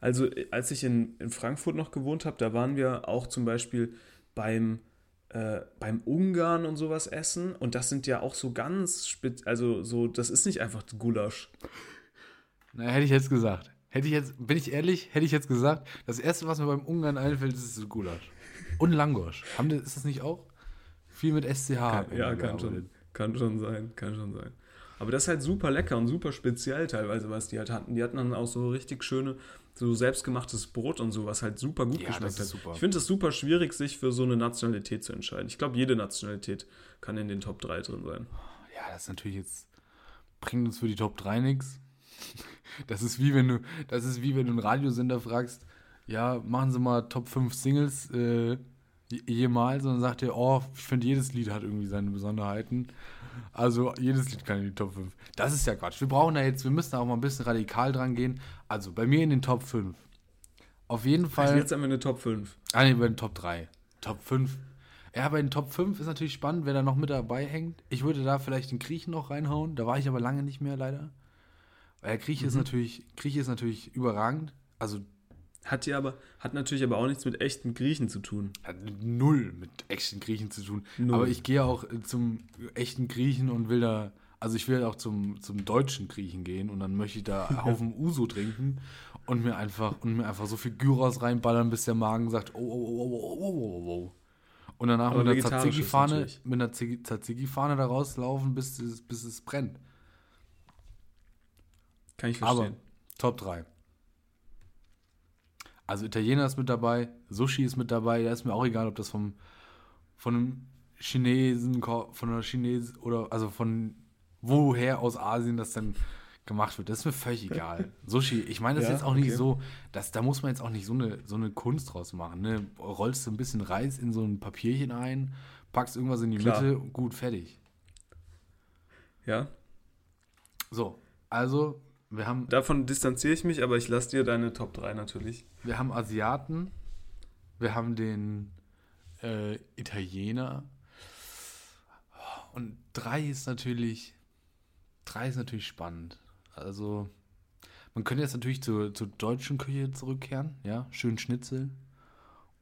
Also, äh, als ich in, in Frankfurt noch gewohnt habe, da waren wir auch zum Beispiel beim, äh, beim Ungarn und sowas essen. Und das sind ja auch so ganz spitz, also so, das ist nicht einfach Gulasch. Na, hätte ich jetzt gesagt. Hätte ich jetzt, bin ich ehrlich, hätte ich jetzt gesagt, das erste, was mir beim Ungarn einfällt, ist Gulasch. Und Langosch. Haben ist das nicht auch? Viel mit SCH. Kann, ja, kann schon, kann schon sein, kann schon sein. Aber das ist halt super lecker und super speziell teilweise, was die halt hatten. Die hatten dann auch so richtig schöne, so selbstgemachtes Brot und so, was halt super gut Ja, geschmeckt hat. super. Ich finde es super schwierig, sich für so eine Nationalität zu entscheiden. Ich glaube, jede Nationalität kann in den Top 3 drin sein. Ja, das ist natürlich jetzt, bringt uns für die Top 3 nichts. Das ist wie wenn du, das ist wie wenn du einen Radiosender fragst, ja, machen Sie mal Top 5 Singles äh, je- jemals und dann sagt er, oh, ich finde jedes Lied hat irgendwie seine Besonderheiten. Also jedes Lied kann in die Top 5. Das ist ja Quatsch. Wir brauchen da jetzt, wir müssen da auch mal ein bisschen radikal dran gehen. Also bei mir in den Top 5. Auf jeden Also Fall. jetzt haben wir eine Top 5. Ah, nee, bei den Top 3. Top 5. Ja, bei den Top 5 ist natürlich spannend, wer da noch mit dabei hängt. Ich würde da vielleicht den Griechen noch reinhauen. Da war ich aber lange nicht mehr, leider. Weil der Grieche ist natürlich, Grieche ist natürlich überragend. Also hat die aber, hat natürlich aber auch nichts mit echten Griechen zu tun. Hat null mit echten Griechen zu tun. Null. Aber ich gehe auch zum echten Griechen und will da, also ich will auch zum, zum deutschen Griechen gehen und dann möchte ich da einen Haufen Uso trinken und mir einfach und mir einfach so viel Gyros reinballern, bis der Magen sagt, oh, oh, oh, oh, oh, oh, oh. oh. oh. Und danach mit einer Tzatziki-Fahne, mit einer Tzatziki-Fahne da rauslaufen, bis es, bis es brennt. Kann ich verstehen. Aber Top 3. Also Italiener ist mit dabei, Sushi ist mit dabei, da ist mir auch egal, ob das vom, von einem Chinesen, von einer Chinesen oder also von woher aus Asien das dann gemacht wird. Das ist mir völlig egal. Sushi, ich meine das Ja, jetzt auch nicht okay. so, dass, da muss man jetzt auch nicht so eine, so eine Kunst draus machen. Ne? Rollst du ein bisschen Reis in so ein Papierchen ein, packst irgendwas in die Klar. Mitte, gut, fertig. Ja, So, also wir haben davon distanziere ich mich, aber ich lasse dir deine Top 3 natürlich. Wir haben Asiaten, wir haben den äh, Italiener und drei ist natürlich, drei ist natürlich spannend. Also man könnte jetzt natürlich zur, zur deutschen Küche zurückkehren, ja, schön Schnitzel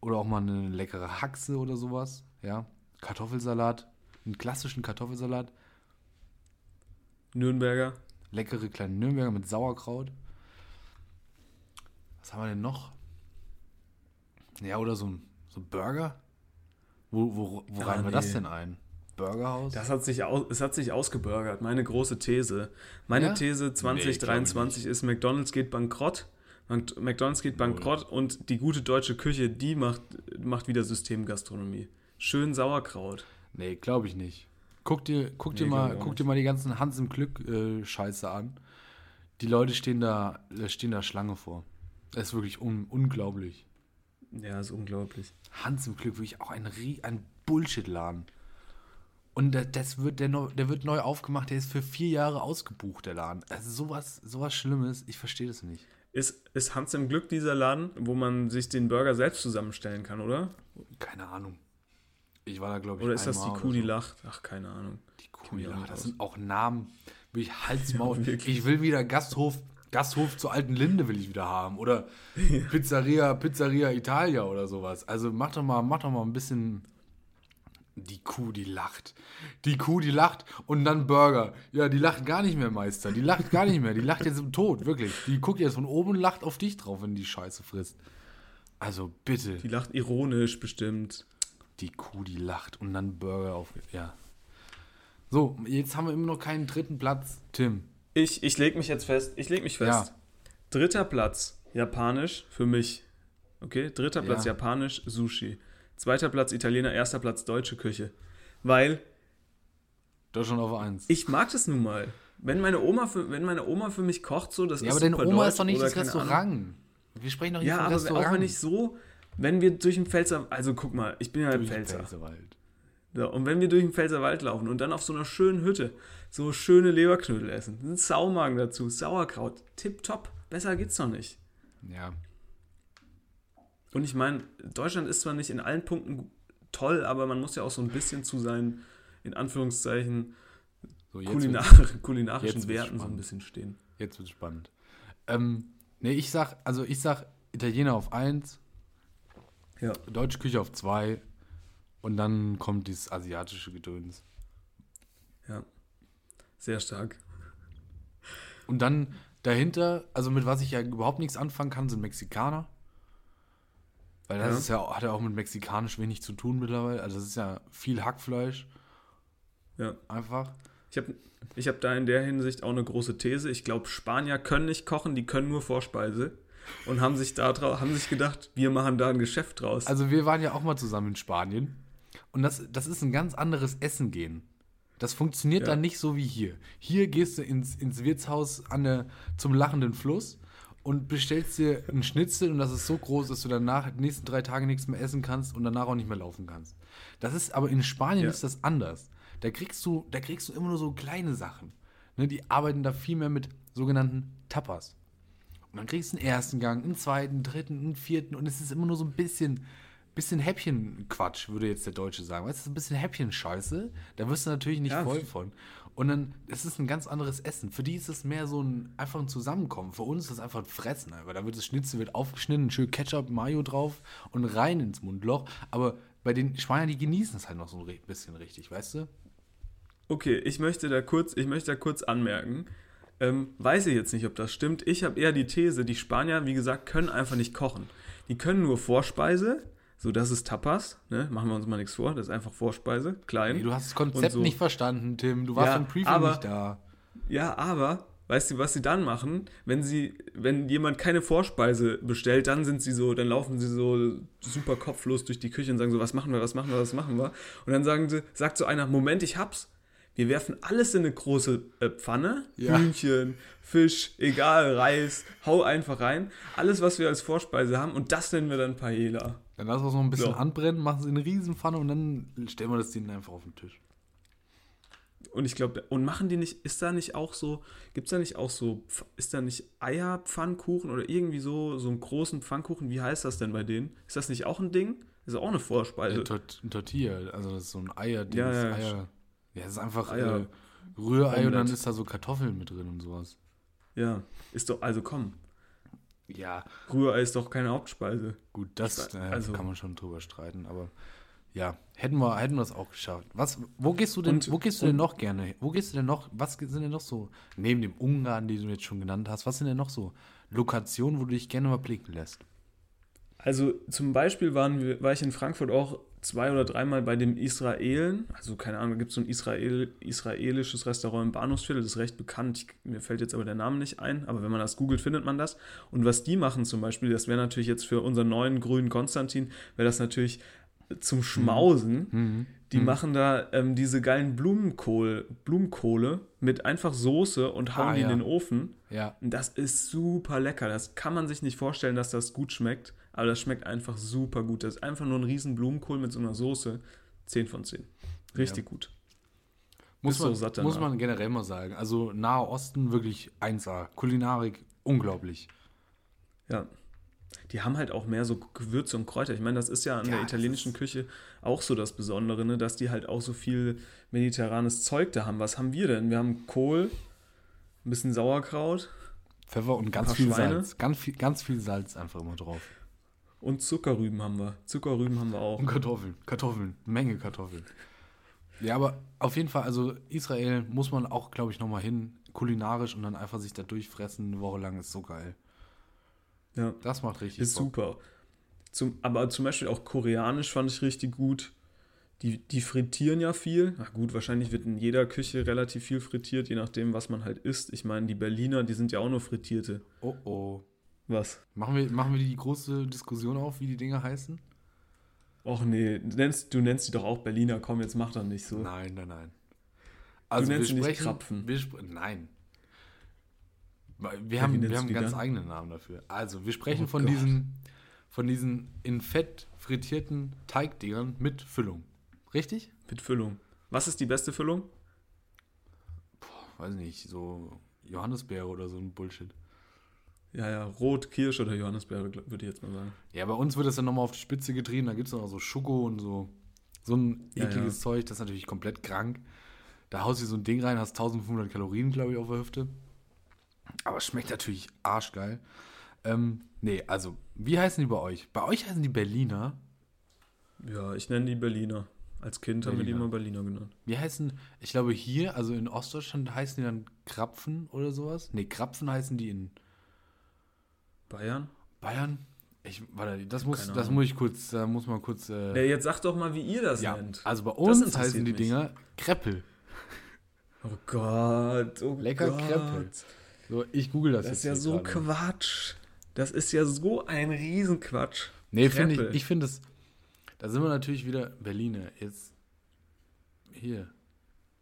oder auch mal eine leckere Haxe oder sowas, ja, Kartoffelsalat, einen klassischen Kartoffelsalat, Nürnberger. Leckere kleine Nürnberger mit Sauerkraut. Was haben wir denn noch? Ja, oder so ein, so Burger? Wo, wo, wo Ah, reihen wir das nee. denn ein? Burgerhaus? Das hat sich, aus, es hat sich ausgebürgert, meine große These. Meine Ja? These Nee, 2023 ist, McDonalds geht bankrott. Und McDonalds geht bankrott und die gute deutsche Küche, die macht, macht wieder Systemgastronomie. Schön Sauerkraut. Nee, glaube ich nicht. Guck dir, guck dir Nee, mal, guck dir mal die ganzen Hans im Glück äh, Scheiße an. Die Leute stehen da, äh, stehen da Schlange vor. Das ist wirklich un unglaublich. Ja, ist unglaublich. Hans im Glück wirklich auch ein, ein Bullshit-Laden. Und da- das wird, der, der wird neu aufgemacht, der ist für vier Jahre ausgebucht, der Laden. Also sowas, sowas Schlimmes, ich verstehe das nicht. Ist, ist Hans im Glück dieser Laden, wo man sich den Burger selbst zusammenstellen kann, oder? Keine Ahnung. Ich war da, glaube ich, Oder ist das die Kuh, die so. lacht? Ach, keine Ahnung. Die Kuh, die lacht. Das sind auch Namen. Will ich Halsmaul. Ja, ich will wieder Gasthof, Gasthof zur alten Linde will ich wieder haben. Oder Pizzeria, Pizzeria Italia oder sowas. Also mach doch mal, mach doch mal ein bisschen. Die Kuh, die lacht. Die Kuh, die lacht und dann Burger. Ja, die lacht gar nicht mehr, Meister. Die lacht gar nicht mehr. Die lacht jetzt im Tod, wirklich. Die guckt jetzt von oben und lacht auf dich drauf, wenn die Scheiße frisst. Also bitte. Die lacht ironisch bestimmt. Die Kuh, die lacht und dann Burger auf. Ja. So, jetzt haben wir immer noch keinen dritten Platz. Tim. Ich, ich leg mich jetzt fest. Ich leg mich fest. Ja. Dritter Platz. Japanisch für mich. Okay, dritter Platz Ja. Japanisch, Sushi. Zweiter Platz Italiener, erster Platz deutsche Küche. Weil Deutschland auf 1. ich mag das nun mal. Wenn meine Oma für, wenn meine Oma für mich kocht, so, das Ja, ist aber deine Oma ist doch nicht das keine Ahnung. Restaurant. Wir sprechen doch hier Ja, vom aber Restaurant. auch wenn ich so, wenn wir durch den Pfälzer, also guck mal, ich bin ja im Durch Pfälzer. Pfälzerwald. So, und wenn wir durch den Pfälzerwald laufen und dann auf so einer schönen Hütte so schöne Leberknödel essen, ein Saumagen dazu, Sauerkraut, tipptopp, besser geht's noch nicht. Ja. Und ich meine, Deutschland ist zwar nicht in allen Punkten toll, aber man muss ja auch so ein bisschen zu seinen, in Anführungszeichen, So, kulinar kulinarischen Werten so ein bisschen stehen. Jetzt wird's spannend. Ähm, nee, ich sag, also ich sag Italiener auf 1, Ja. deutsche Küche auf 2 und dann kommt dieses asiatische Gedöns. Ja. Sehr stark. Und dann dahinter, also mit was ich ja überhaupt nichts anfangen kann, sind Mexikaner. Weil das Ja. ist ja, hat ja auch mit mexikanisch wenig zu tun mittlerweile. Also das ist ja viel Hackfleisch Ja. einfach. Ich habe ich hab da in der Hinsicht auch eine große These. Ich glaube, Spanier können nicht kochen, die können nur Vorspeise. Und haben sich, da haben sich gedacht, wir machen da ein Geschäft draus. Also wir waren ja auch mal zusammen in Spanien. Und das, das ist ein ganz anderes Essen gehen. Das funktioniert Ja. dann nicht so wie hier. Hier gehst du ins, ins Wirtshaus an der, zum lachenden Fluss und bestellst dir einen Schnitzel und das ist so groß, dass du danach die nächsten drei Tage nichts mehr essen kannst und danach auch nicht mehr laufen kannst. Das ist, aber in Spanien Ja. ist das anders. Da kriegst du, da kriegst du immer nur so kleine Sachen. Ne, die arbeiten da viel mehr mit sogenannten Tapas. Und dann kriegst du einen ersten Gang, einen zweiten, dritten, einen vierten und es ist immer nur so ein bisschen, bisschen Häppchenquatsch, würde jetzt der Deutsche sagen. Weißt du, ein bisschen Häppchenscheiße. Da wirst du natürlich nicht Ja. voll von. Und dann, es ist ein ganz anderes Essen. Für die ist es mehr so ein, einfach ein Zusammenkommen. Für uns ist es einfach ein Fressen. Weil da wird das Schnitzel wird aufgeschnitten, schön Ketchup, Mayo drauf und rein ins Mundloch. Aber bei den Spaniern, die genießen es halt noch so ein bisschen richtig, weißt du? Okay, ich möchte da kurz, ich möchte da kurz anmerken. Ähm, weiß ich jetzt nicht, ob das stimmt. Ich habe eher die These, die Spanier, wie gesagt, können einfach nicht kochen. Die können nur Vorspeise, so das ist Tapas, ne? machen wir uns mal nichts vor, das ist einfach Vorspeise, klein. Nee, du hast das Konzept so. nicht verstanden, Tim. Du warst Ja, im Preview aber- nicht da. Ja, aber weißt du, was sie dann machen? Wenn sie, wenn jemand keine Vorspeise bestellt, dann sind sie so, dann laufen sie so super kopflos durch die Küche und sagen so, was machen wir, was machen wir, was machen wir? Und dann sagen sie, sagt so einer, Moment, ich hab's. Wir werfen alles in eine große äh, Pfanne, Ja. Hühnchen, Fisch, egal, Reis, hau einfach rein. Alles, was wir als Vorspeise haben und das nennen wir dann Paella. Dann lass wir es noch ein bisschen Ja. anbrennen, machen sie eine Riesenpfanne und dann stellen wir das denen einfach auf den Tisch. Und ich glaube, und machen die nicht, ist da nicht auch so, gibt es da nicht auch so, ist da nicht Eierpfannkuchen oder irgendwie so, so einen großen Pfannkuchen? Wie heißt das denn bei denen? Ist das nicht auch ein Ding? Ist auch eine Vorspeise. Ein Tortilla, also das ist so ein Eier, Ja, ja, ja, Eier. Ja, es ist einfach Eier- äh, Rührei und dann Omelette. ist da so Kartoffeln mit drin und sowas. Ja, ist doch, also komm, Ja, Rührei ist doch keine Hauptspeise. gut, das Ich- äh, also- kann man schon drüber streiten, aber ja, hätten wir, hätten wir es auch geschafft. Was, wo gehst du denn, Und- wo gehst du denn noch gerne? Wo gehst du denn noch, was sind denn noch so, neben dem Ungarn, die du jetzt schon genannt hast, was sind denn noch so Lokationen, wo du dich gerne mal blicken lässt? Also zum Beispiel waren wir, war ich in Frankfurt auch zwei oder dreimal bei dem Israelen. Also keine Ahnung, da gibt es so ein Israel, israelisches Restaurant im Bahnhofsviertel, das ist recht bekannt. Ich, mir fällt jetzt aber der Name nicht ein, aber wenn man das googelt, findet man das. Und was die machen zum Beispiel, das wäre natürlich jetzt für unseren neuen grünen Konstantin, wäre das natürlich zum Schmausen. Mhm. Die machen da ähm, diese geilen Blumenkohl, Blumenkohle mit einfach Soße und hauen Ah, die ja. in den Ofen. Ja, Und Das ist super lecker. Das kann man sich nicht vorstellen, dass das gut schmeckt. Aber das schmeckt einfach super gut. Das ist einfach nur ein riesen Blumenkohl mit so einer Soße. 10 von 10. Richtig gut. Muss, so man, satt muss man generell mal sagen. Also Nahe Osten wirklich 1A. Kulinarik unglaublich. Ja. Die haben halt auch mehr so Gewürze und Kräuter. Ich meine, das ist ja an Ja, der italienischen Küche auch so das Besondere, ne? dass die halt auch so viel mediterranes Zeug da haben. Was haben wir denn? Wir haben Kohl, ein bisschen Sauerkraut Pfeffer und ganz viel Schweine. Salz. Ganz viel, ganz viel Salz einfach immer drauf. Und Zuckerrüben haben wir. Zuckerrüben haben wir auch. Und Kartoffeln. Kartoffeln. Menge Kartoffeln. Ja, aber auf jeden Fall, also Israel muss man auch, glaube ich, nochmal hin. Kulinarisch und dann einfach sich da durchfressen eine Woche lang ist so geil. Ja. Das macht richtig Ist Bock. super. Zum, aber zum Beispiel auch koreanisch fand ich richtig gut. Die, die frittieren ja viel. Na gut, wahrscheinlich wird in jeder Küche relativ viel frittiert, je nachdem, was man halt isst. Ich meine, die Berliner, die sind ja auch nur frittierte. Oh oh. Was? Machen wir, machen wir die große Diskussion auf, wie die Dinger heißen? Och nee, du nennst, du nennst die doch auch Berliner. Komm, jetzt mach doch nicht so. Nein, nein, nein. Also nennst wir sie nicht sprechen, Krapfen. Wir spre nein. Wir haben, wir haben du einen ganz dann? eigenen Namen dafür. Also, wir sprechen Oh von Gott. diesen, von diesen in Fett frittierten Teigdingern mit Füllung. Richtig? Mit Füllung. Was ist die beste Füllung? Weiß nicht, so Johannisbeere oder so ein Bullshit. Ja, ja, Rot, Kirsch oder Johannisbeere, würde ich jetzt mal sagen. Ja, bei uns wird das dann nochmal auf die Spitze getrieben. Da gibt es noch so Schoko und so. So ein Ja, ekliges ja. Zeug, das ist natürlich komplett krank. Da haust du so ein Ding rein, hast 1500 Kalorien, glaube ich, auf der Hüfte. Aber es schmeckt natürlich arschgeil. Ähm, nee, also, wie heißen die bei euch? Bei euch heißen die Berliner. Ja, ich nenne die Berliner. Als Kind haben wir die Berliner. immer Berliner genannt. Wie heißen, ich glaube hier, also in Ostdeutschland heißen die dann Krapfen oder sowas. Nee, Krapfen heißen die in Bayern? Bayern. Ich, warte, das muss, das muss ich kurz, da muss man kurz. Äh, Ja, jetzt sag doch mal, wie ihr das ja, nennt. also bei Das uns heißen die mich. Dinger Kreppel. Oh Gott, oh Lecker Gott. Kreppel. So, ich google das, Das jetzt ist ja so gerade. Quatsch. Das ist ja so ein Riesenquatsch. Nee, finde ich, ich finde es, da sind wir natürlich wieder Berliner. Jetzt, hier.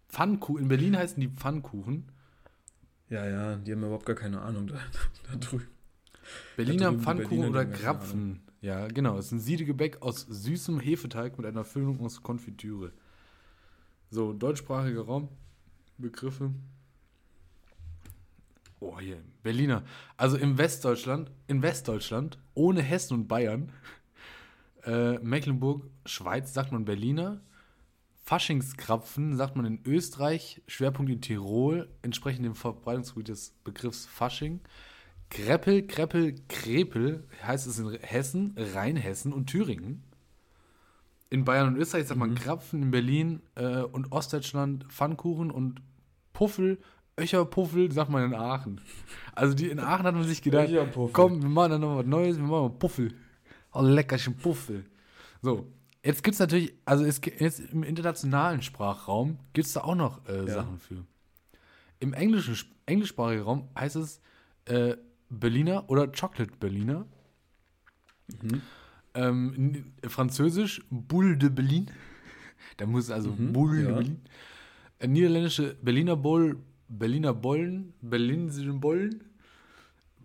Pfannkuchen, in Berlin heißen die Pfannkuchen. Ja, ja, die haben überhaupt gar keine Ahnung da, da drüben. Berliner Pfannkuchen oder Krapfen. Ja, genau. Es ist ein Siedegebäck aus süßem Hefeteig mit einer Füllung aus Konfitüre. So, deutschsprachiger Raum. Begriffe. Oh, hier. Berliner. Also im Westdeutschland, in Westdeutschland, ohne Hessen und Bayern, äh, Mecklenburg, Schweiz sagt man Berliner. Faschingskrapfen sagt man in Österreich, Schwerpunkt in Tirol, entsprechend dem Verbreitungsgebiet des Begriffs Fasching. Kreppel, Kreppel, Krepel heißt es in Hessen, Rheinhessen und Thüringen. In Bayern und Österreich sagt man Krapfen, in Berlin äh, und Ostdeutschland Pfannkuchen und Puffel, Öcherpuffel sagt man in Aachen. Also die in Aachen hat man sich gedacht, komm, wir machen da noch was Neues, wir machen mal Puffel. Oh, leckerchen Puffel. So, jetzt gibt es natürlich, also es, gibt- jetzt im internationalen Sprachraum gibt es da auch noch äh, Ja. Sachen für. Im englischen, englischsprachigen Raum heißt es äh, Berliner oder Chocolate Berliner. Ähm, in- Französisch Boule de Berlin. Da muss also Boule de ja. Berlin. Äh, Niederländische Berliner Boll, Berliner Bollen, Berlinsischen Bollen.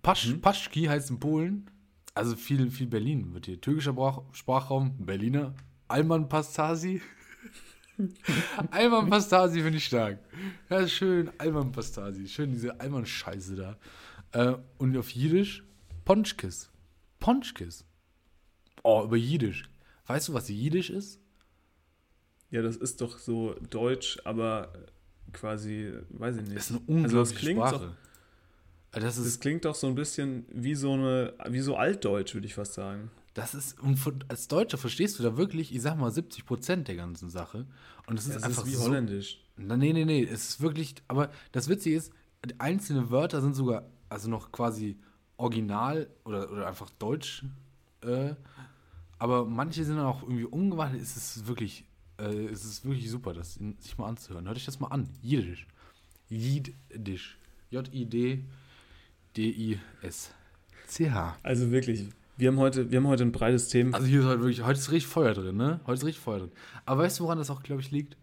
Pasch, Paschki heißt in Polen. Also viel, viel Berlin wird hier. Türkischer Brach, Sprachraum, Berliner. Alman Pastasi. Alman Pastasi finde ich stark. Ja, schön, Alman Pastasi. Schön diese Alman-Scheiße da. Äh, und auf Jiddisch Ponchkis. Ponchkis. Oh, über Jiddisch. Weißt du, was Jiddisch ist? Ja, das ist doch so deutsch, aber quasi, weiß ich nicht. Das ist eine also das unglaubliche klingt Sprache. doch, Äh, Das das ist, klingt doch so ein bisschen wie so eine, wie so altdeutsch, würde ich fast sagen. das ist, und als Deutscher verstehst du da wirklich, ich sag mal, 70 Prozent der ganzen Sache. Und es ist Das einfach ist wie so, holländisch. Nee, nee, nee, es ist wirklich, aber das Witzige ist, einzelne Wörter sind sogar, also noch quasi original oder, oder einfach deutsch, äh, aber manche sind dann auch irgendwie umgewandelt. Es ist wirklich, äh, es ist wirklich super, das sich mal anzuhören. Hört euch das mal an. Jiddisch. Jiddisch. J-I-D-D-I-S-C-H. Also wirklich, wir haben heute, wir haben heute ein breites Thema. Also hier ist heute wirklich, heute ist richtig Feuer drin, ne? Heute ist richtig Feuer drin. Aber weißt du, woran das auch, glaube ich, liegt?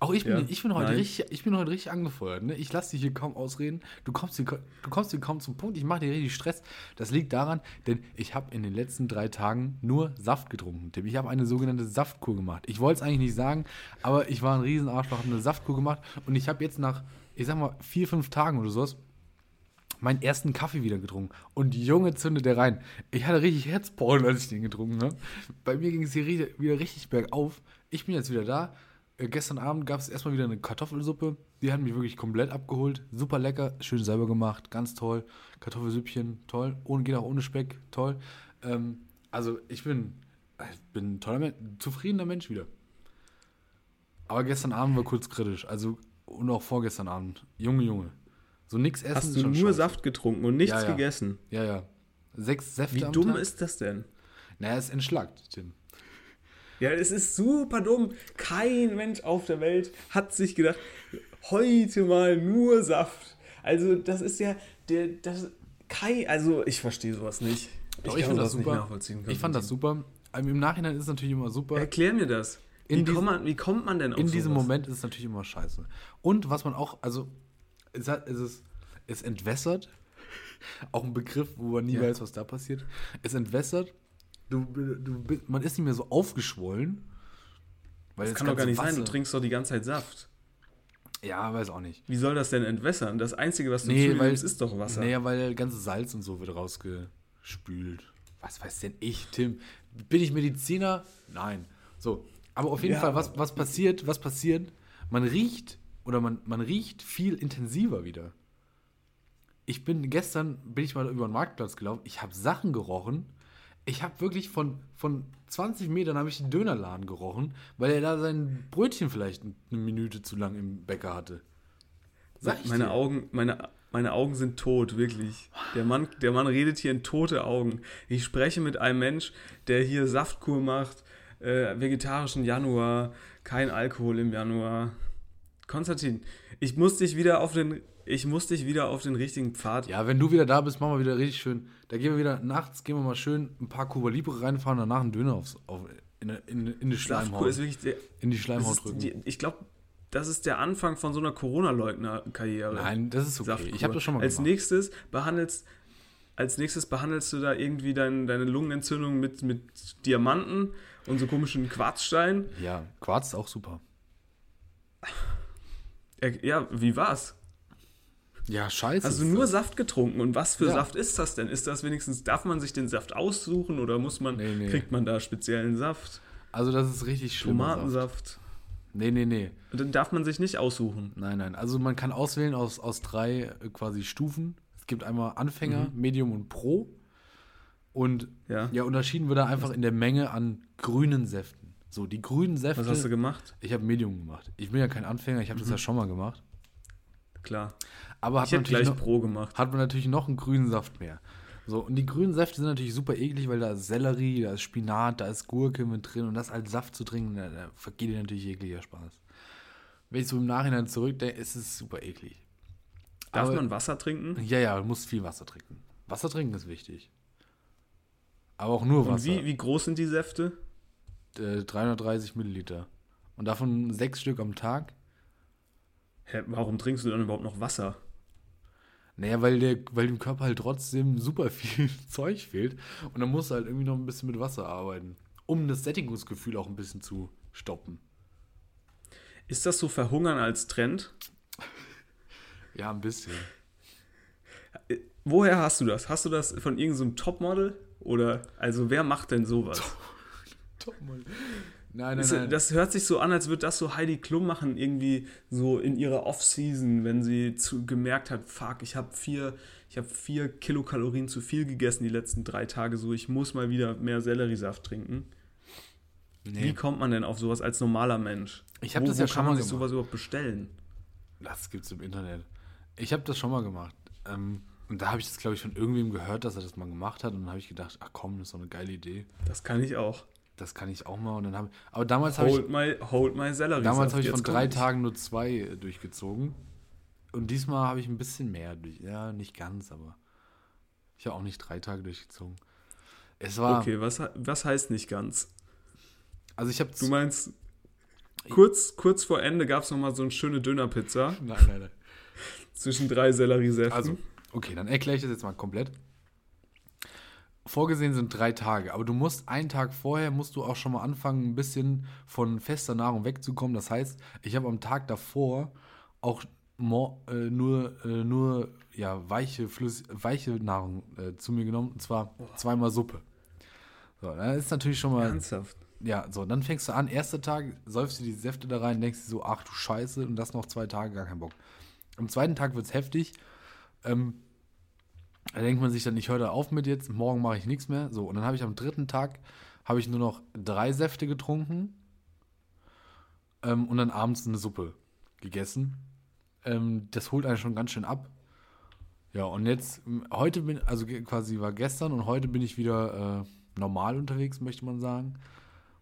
Auch ich bin, Ja. ich bin heute Nein. richtig, ich bin heute richtig angefeuert, ne? Ich lasse dich hier kaum ausreden. Du kommst hier, du kommst hier kaum zum Punkt. Ich mache dir richtig Stress. Das liegt daran, denn ich habe in den letzten drei Tagen nur Saft getrunken. Tim. Ich habe eine sogenannte Saftkur gemacht. Ich wollte es eigentlich nicht sagen, aber ich war ein Riesenarschloch, habe eine Saftkur gemacht und ich habe jetzt nach, ich sag mal, vier, fünf Tagen oder sowas meinen ersten Kaffee wieder getrunken. Und Junge zündet der rein. Ich hatte richtig Herzporn, als ich den getrunken habe. Bei mir ging es hier wieder richtig bergauf. Ich bin jetzt wieder da. Äh, gestern Abend gab es erstmal wieder eine Kartoffelsuppe. Die hat mich wirklich komplett abgeholt. Super lecker, schön selber gemacht, ganz toll. Kartoffelsüppchen, toll. Ohne, geht auch ohne Speck, toll. Ähm, also ich bin, ich bin ein toller Mensch, zufriedener Mensch wieder. Aber gestern Abend war kurz kritisch. Also, und auch vorgestern Abend. Junge, Junge. So nix essen Hast du schon nur scheiße. Saft getrunken und nichts Ja, ja. gegessen? Ja, ja. Sechs Säfte Wie dumm Tag? ist das denn? Naja, es entschlackt, Tim. Ja, es ist super dumm. Kein Mensch auf der Welt hat sich gedacht, heute mal nur Saft. Also das ist ja, der, das, Kai, also ich verstehe sowas nicht. Doch, kann ich finde das super. nachvollziehen. Ich fand das super. Ähm, Im Nachhinein ist es natürlich immer super. Erklär mir das. Wie, diesem- kommt man, wie kommt man denn auf In diesem sowas? Moment ist es natürlich immer scheiße. Und was man auch, also, es, hat, es, ist, es entwässert, auch ein Begriff, wo man nie Ja. weiß, was da passiert. Es entwässert, du, du, bist- man ist nicht mehr so aufgeschwollen. Weil Das kann doch gar nicht sein, du Wasser- trinkst doch die ganze Zeit Saft. Ja, weiß auch nicht. Wie soll das denn entwässern? Das Einzige, was du Nee, weil, nimmst, ist doch Wasser. Naja, weil ganze Salz und so wird rausgespült. Was weiß denn ich, Tim? Bin ich Mediziner? Nein. So, aber auf jeden Ja, Fall, was, was passiert, was passiert? Man riecht oder man, man riecht viel intensiver wieder. Ich bin gestern, bin ich mal über den Marktplatz gelaufen, ich habe Sachen gerochen. Ich habe wirklich von, von 20 Metern habe ich den Dönerladen gerochen, weil er da sein Brötchen vielleicht eine Minute zu lang im Bäcker hatte. Sag ich meine dir. Augen, meine, meine Augen sind tot, wirklich. Der Mann, der Mann redet hier in tote Augen. Ich spreche mit einem Mensch, der hier Saftkur macht, äh, vegetarischen Januar, kein Alkohol im Januar. Konstantin, ich muss dich wieder auf den, ich muss dich wieder auf den richtigen Pfad. Ja, wenn du wieder da bist, machen wir wieder richtig schön. Da gehen wir wieder nachts, gehen wir mal schön ein paar Cuba Libre reinfahren, danach einen Döner aufs, auf, in, in, in die Schleimhaut, ist wirklich der, in die Schleimhaut drücken. die, ich glaube, das ist der Anfang von so einer Corona-Leugner-Karriere. Nein, das ist okay. Saftkur. Ich habe das schon mal als gemacht. Nächstes behandelst, als nächstes behandelst du da irgendwie dein, deine Lungenentzündung mit, mit Diamanten und so komischen Quarzsteinen. Ja, Quarz ist auch super. Er- Ja, wie war's? Ja, scheiße. Ist nur das. Saft getrunken? Und was für Ja. Saft ist das denn? Ist das wenigstens, darf man sich den Saft aussuchen oder muss man, Nee, nee. kriegt man da speziellen Saft? Also das ist richtig schlimm. Tomatensaft? Nee, nee, nee. Und dann darf man sich nicht aussuchen. Nein, nein. Also man kann auswählen aus, aus drei äh, quasi Stufen. Es gibt einmal Anfänger, Medium und Pro. Und Ja. ja, unterschieden wird da einfach in der Menge an grünen Säften. So, die grünen Säfte. Was hast du gemacht? Ich habe Medium gemacht. Ich bin ja kein Anfänger, ich habe das ja schon mal gemacht. Klar. Aber hat Ich man, hätte natürlich gleich noch, Pro gemacht. hat man natürlich noch einen grünen Saft mehr. So, und die grünen Säfte sind natürlich super eklig, weil da ist Sellerie, da ist Spinat, da ist Gurke mit drin und das als Saft zu trinken, da, da vergeht dir natürlich jeglicher Spaß. Wenn ich so im Nachhinein zurückdenke, ist es super eklig. Darf Aber- man Wasser trinken? Ja, ja, du musst viel Wasser trinken. Wasser trinken ist wichtig. Aber auch nur Und Wasser. wie, wie groß sind die Säfte? Äh, 330 Milliliter. Und davon sechs Stück am Tag. Hä, warum trinkst du dann überhaupt noch Wasser? Naja, weil, der, weil dem Körper halt trotzdem super viel Zeug fehlt. Und dann musst du halt irgendwie noch ein bisschen mit Wasser arbeiten. Um das Sättigungsgefühl auch ein bisschen zu stoppen. Ist das so Verhungern als Trend? Ja, ein bisschen. Äh, Woher hast du das? Hast du das von irgendeinem Topmodel? Oder, also wer macht denn sowas? Top, Mann. Nein, nein, Ist, nein. das hört sich so an, als würde das so Heidi Klum machen, irgendwie so in ihrer Off-Season, wenn sie zu, gemerkt hat, fuck, ich habe vier, ich hab vier Kilokalorien zu viel gegessen die letzten drei Tage, so ich muss mal wieder mehr Selleriesaft trinken. Wie nee, kommt man denn auf sowas als normaler Mensch? Ich hab Wo- das wo ja kann schon man mal sich gemacht. sowas überhaupt bestellen? das gibt's im Internet. Ich habe das schon mal gemacht. Ähm, und da habe ich das, glaube ich, von irgendwem gehört, dass er das mal gemacht hat. Und dann habe ich gedacht, ach komm, das ist doch eine geile Idee. Das kann ich auch. Das kann ich auch mal. Und dann habe aber damals habe ich, my, hold my Selleriesaft. damals habe ich von drei ich. Tagen nur zwei äh, durchgezogen. Und diesmal habe ich ein bisschen mehr durch. Ja, nicht ganz, aber ich habe auch nicht drei Tage durchgezogen. Es war, Okay, was, was heißt nicht ganz? also ich habe Du meinst, kurz, kurz vor Ende gab es nochmal so eine schöne Dönerpizza nein, nein, nein. zwischen drei Selleriesäften. Also, okay, dann erkläre ich das jetzt mal komplett. Vorgesehen sind drei Tage, aber du musst einen Tag vorher, musst du auch schon mal anfangen, ein bisschen von fester Nahrung wegzukommen. Das heißt, ich habe am Tag davor auch äh, nur, äh, nur ja, weiche, Flüss weiche Nahrung äh, zu mir genommen, und zwar zweimal Suppe. So, dann ist natürlich schon mal Ernsthaft. ja, so, dann fängst du an, erster Tag, säufst du die Säfte da rein, denkst dir so, ach du Scheiße, und das noch zwei Tage, gar keinen Bock. Am zweiten Tag wird's heftig. Ähm, da denkt man sich dann, ich höre da auf mit jetzt, morgen mache ich nichts mehr. So, und dann habe ich am dritten Tag, habe ich nur noch drei Säfte getrunken ähm, und dann abends eine Suppe gegessen. Ähm, das holt einen schon ganz schön ab. Ja, und jetzt, m, heute bin, also quasi war gestern und heute bin ich wieder äh, normal unterwegs, möchte man sagen.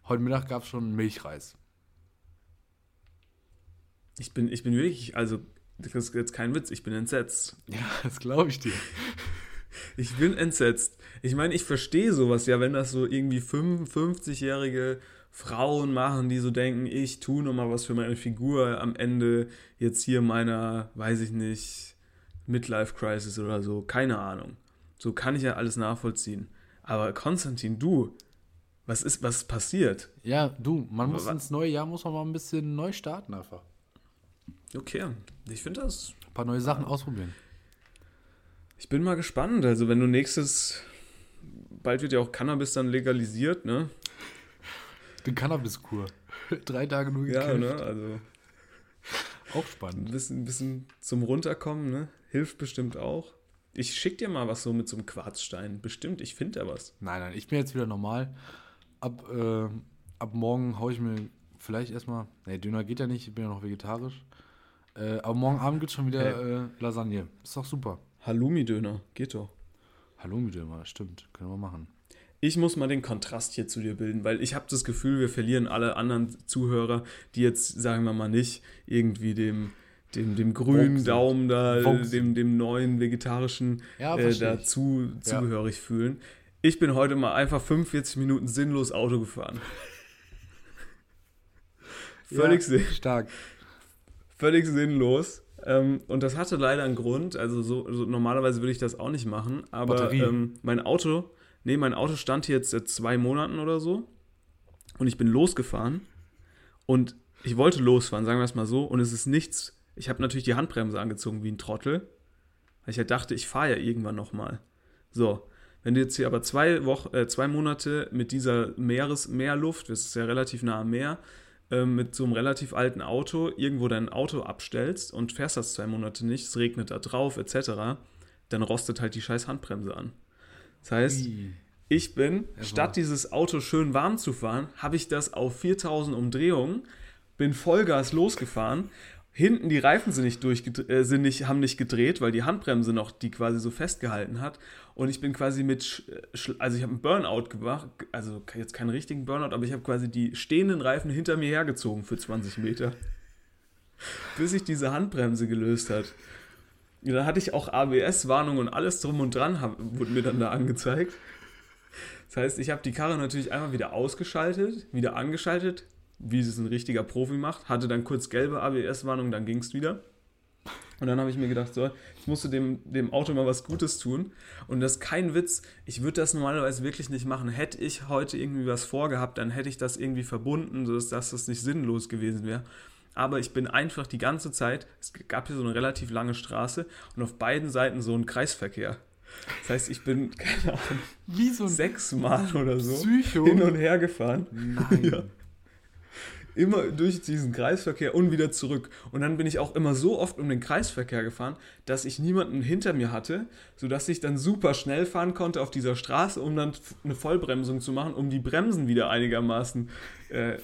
Heute Mittag gab es schon Milchreis. Ich bin, ich bin wirklich, also, das ist jetzt kein Witz, ich bin entsetzt. Ja, das glaube ich dir. Ich bin entsetzt. Ich meine, ich verstehe sowas ja, wenn das so irgendwie 55-jährige Frauen machen, die so denken, ich tue nochmal was für meine Figur am Ende jetzt hier meiner, weiß ich nicht, Midlife Crisis oder so. Keine Ahnung. So kann ich ja alles nachvollziehen. Aber Konstantin, du, was ist, was passiert? Ja, du, man muss wa- ins neue Jahr muss man mal ein bisschen neu starten einfach. Okay, ich finde das. Ein paar neue Sachen ausprobieren. Ich bin mal gespannt. Also, wenn du nächstes. Bald wird ja auch Cannabis dann legalisiert, ne? Die Cannabiskur. Drei Tage nur Ja, gekifft. ne? Also, Auch ein spannend. bisschen, ein bisschen zum Runterkommen, ne? Hilft bestimmt auch. Ich schick dir mal was so mit so einem Quarzstein. Bestimmt, ich finde da was. Nein, nein, ich bin jetzt wieder normal. Ab, äh, ab morgen haue ich mir vielleicht erstmal. Nee, Döner geht ja nicht, ich bin ja noch vegetarisch. Äh, aber morgen Abend gibt es schon wieder äh, Lasagne. Ist doch super. Halloumi-Döner, geht doch. Hallo mit dem, stimmt. Können wir machen. Ich muss mal den Kontrast hier zu dir bilden, weil ich habe das Gefühl, wir verlieren alle anderen Zuhörer, die jetzt, sagen wir mal nicht, irgendwie dem, dem, dem grünen. Daumen da, dem, dem neuen vegetarischen Ja, äh, ich. dazu zugehörig fühlen. Ich bin heute mal einfach 45 Minuten sinnlos Auto gefahren. Völlig, ja, stark. Völlig sinnlos. Ähm, und das hatte leider einen Grund. Also so, so normalerweise würde ich das auch nicht machen. Aber ähm, mein Auto, nee, mein Auto stand hier jetzt seit zwei Monaten oder so. Und ich bin losgefahren. Und ich wollte losfahren, sagen wir es mal so. Und es ist nichts. Ich habe natürlich die Handbremse angezogen wie ein Trottel. Weil ich ja dachte, ich fahre ja irgendwann nochmal. So. Wenn du jetzt hier aber zwei, Wochen, äh, zwei Monate mit dieser Meeres Meerluft, das ist ja relativ nah am Meer, mit so einem relativ alten Auto irgendwo dein Auto abstellst und fährst das zwei Monate nicht, es regnet da drauf etc., dann rostet halt die scheiß Handbremse an. Das heißt, ich bin, statt dieses Auto schön warm zu fahren, habe ich das auf 4000 Umdrehungen, bin Vollgas losgefahren. Hinten die Reifen sind nicht, durchgedre- äh, sind nicht haben nicht gedreht, weil die Handbremse noch die quasi so festgehalten hat. Und ich bin quasi mit, Sch- also ich habe einen Burnout gemacht, also jetzt keinen richtigen Burnout, aber ich habe quasi die stehenden Reifen hinter mir hergezogen für 20 Meter. Bis sich diese Handbremse gelöst hat. Ja, dann hatte ich auch ABS-Warnung und alles drum und dran, hab, wurde mir dann da angezeigt. Das heißt, ich habe die Karre natürlich einmal wieder ausgeschaltet, wieder angeschaltet, wie es ein richtiger Profi macht, hatte dann kurz gelbe ABS-Warnung, dann ging es wieder. Und dann habe ich mir gedacht, so, ich musste dem, dem Auto mal was Gutes tun. Und das ist kein Witz. Ich würde das normalerweise wirklich nicht machen. Hätte ich heute irgendwie was vorgehabt, dann hätte ich das irgendwie verbunden, sodass dass das nicht sinnlos gewesen wäre. Aber ich bin einfach die ganze Zeit, es gab hier so eine relativ lange Straße und auf beiden Seiten so ein Kreisverkehr. Das heißt, ich bin, keine Ahnung, Wie so sechsmal oder so Psycho. hin und her gefahren. Nein. Ja. Immer durch diesen Kreisverkehr und wieder zurück. Und dann bin ich auch immer so oft um den Kreisverkehr gefahren, dass ich niemanden hinter mir hatte, sodass ich dann super schnell fahren konnte auf dieser Straße, um dann eine Vollbremsung zu machen, um die Bremsen wieder einigermaßen äh,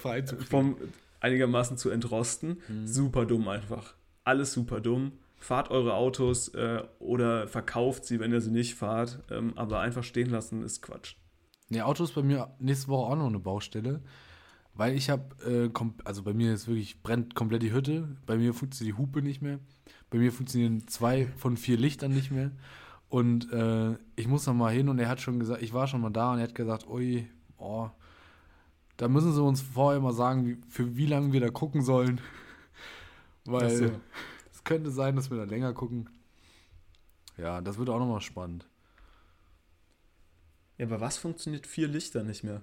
vom einigermaßen zu entrosten. Mhm. Super dumm einfach. Alles super dumm. Fahrt eure Autos äh, oder verkauft sie, wenn ihr sie nicht fahrt. Ähm, aber einfach stehen lassen ist Quatsch. Nee, Auto ist bei mir nächste Woche auch noch eine Baustelle. Weil ich habe, äh, also bei mir ist wirklich, brennt komplett die Hütte. Bei mir funktioniert die Hupe nicht mehr. Bei mir funktionieren zwei von vier Lichtern nicht mehr. Und äh, ich muss noch mal hin und er hat schon gesagt, ich war schon mal da und er hat gesagt, ui, oh, da müssen sie uns vorher mal sagen, wie, für wie lange wir da gucken sollen. Weil es könnte sein, dass wir da länger gucken. Ja, das wird auch noch mal spannend. Ja, aber was funktioniert vier Lichter nicht mehr?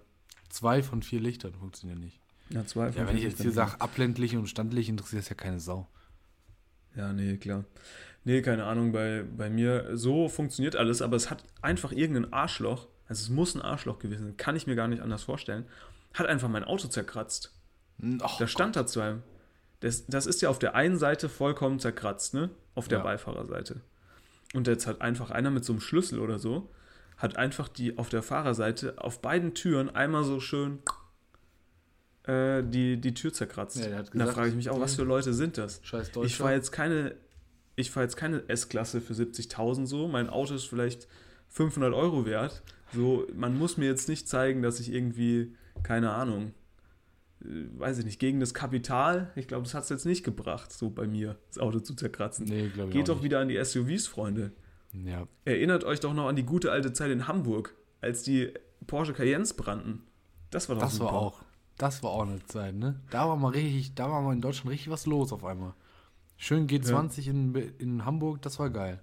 Zwei von vier Lichtern funktionieren nicht. Ja, zwei Ja, wenn ich jetzt hier sage, abländlich und standlich, interessiert das ja keine Sau. Ja, nee, klar. Nee, keine Ahnung, bei, bei mir, so funktioniert alles, aber es hat einfach irgendein Arschloch, also es muss ein Arschloch gewesen sein, kann ich mir gar nicht anders vorstellen, hat einfach mein Auto zerkratzt. Och, Da stand da zu einem. Das, das ist ja auf der einen Seite vollkommen zerkratzt, ne? Auf der Ja. Beifahrerseite. Und jetzt hat einfach einer mit so einem Schlüssel oder so, hat einfach die auf der Fahrerseite auf beiden Türen einmal so schön äh, die, die Tür zerkratzt. Ja, Und da gesagt, frage ich mich auch, was für Leute sind das? scheiß Ich fahre jetzt keine, ich fahre jetzt keine S-Klasse für 70.000 so. Mein Auto ist vielleicht 500 Euro wert. So, man muss mir jetzt nicht zeigen, dass ich irgendwie, keine Ahnung, äh, weiß ich nicht, gegen das Kapital, ich glaube, das hat es jetzt nicht gebracht, so bei mir, das Auto zu zerkratzen. Nee, glaube ich Geht doch wieder an die SUVs, Freunde. Ja. Erinnert euch doch noch an die gute alte Zeit in Hamburg, als die Porsche Cayennes brannten. Das war doch Das war auch, das war auch eine Zeit, ne? Da war mal richtig, da war mal in Deutschland richtig was los auf einmal. Schön G20 in, in Hamburg, das war geil.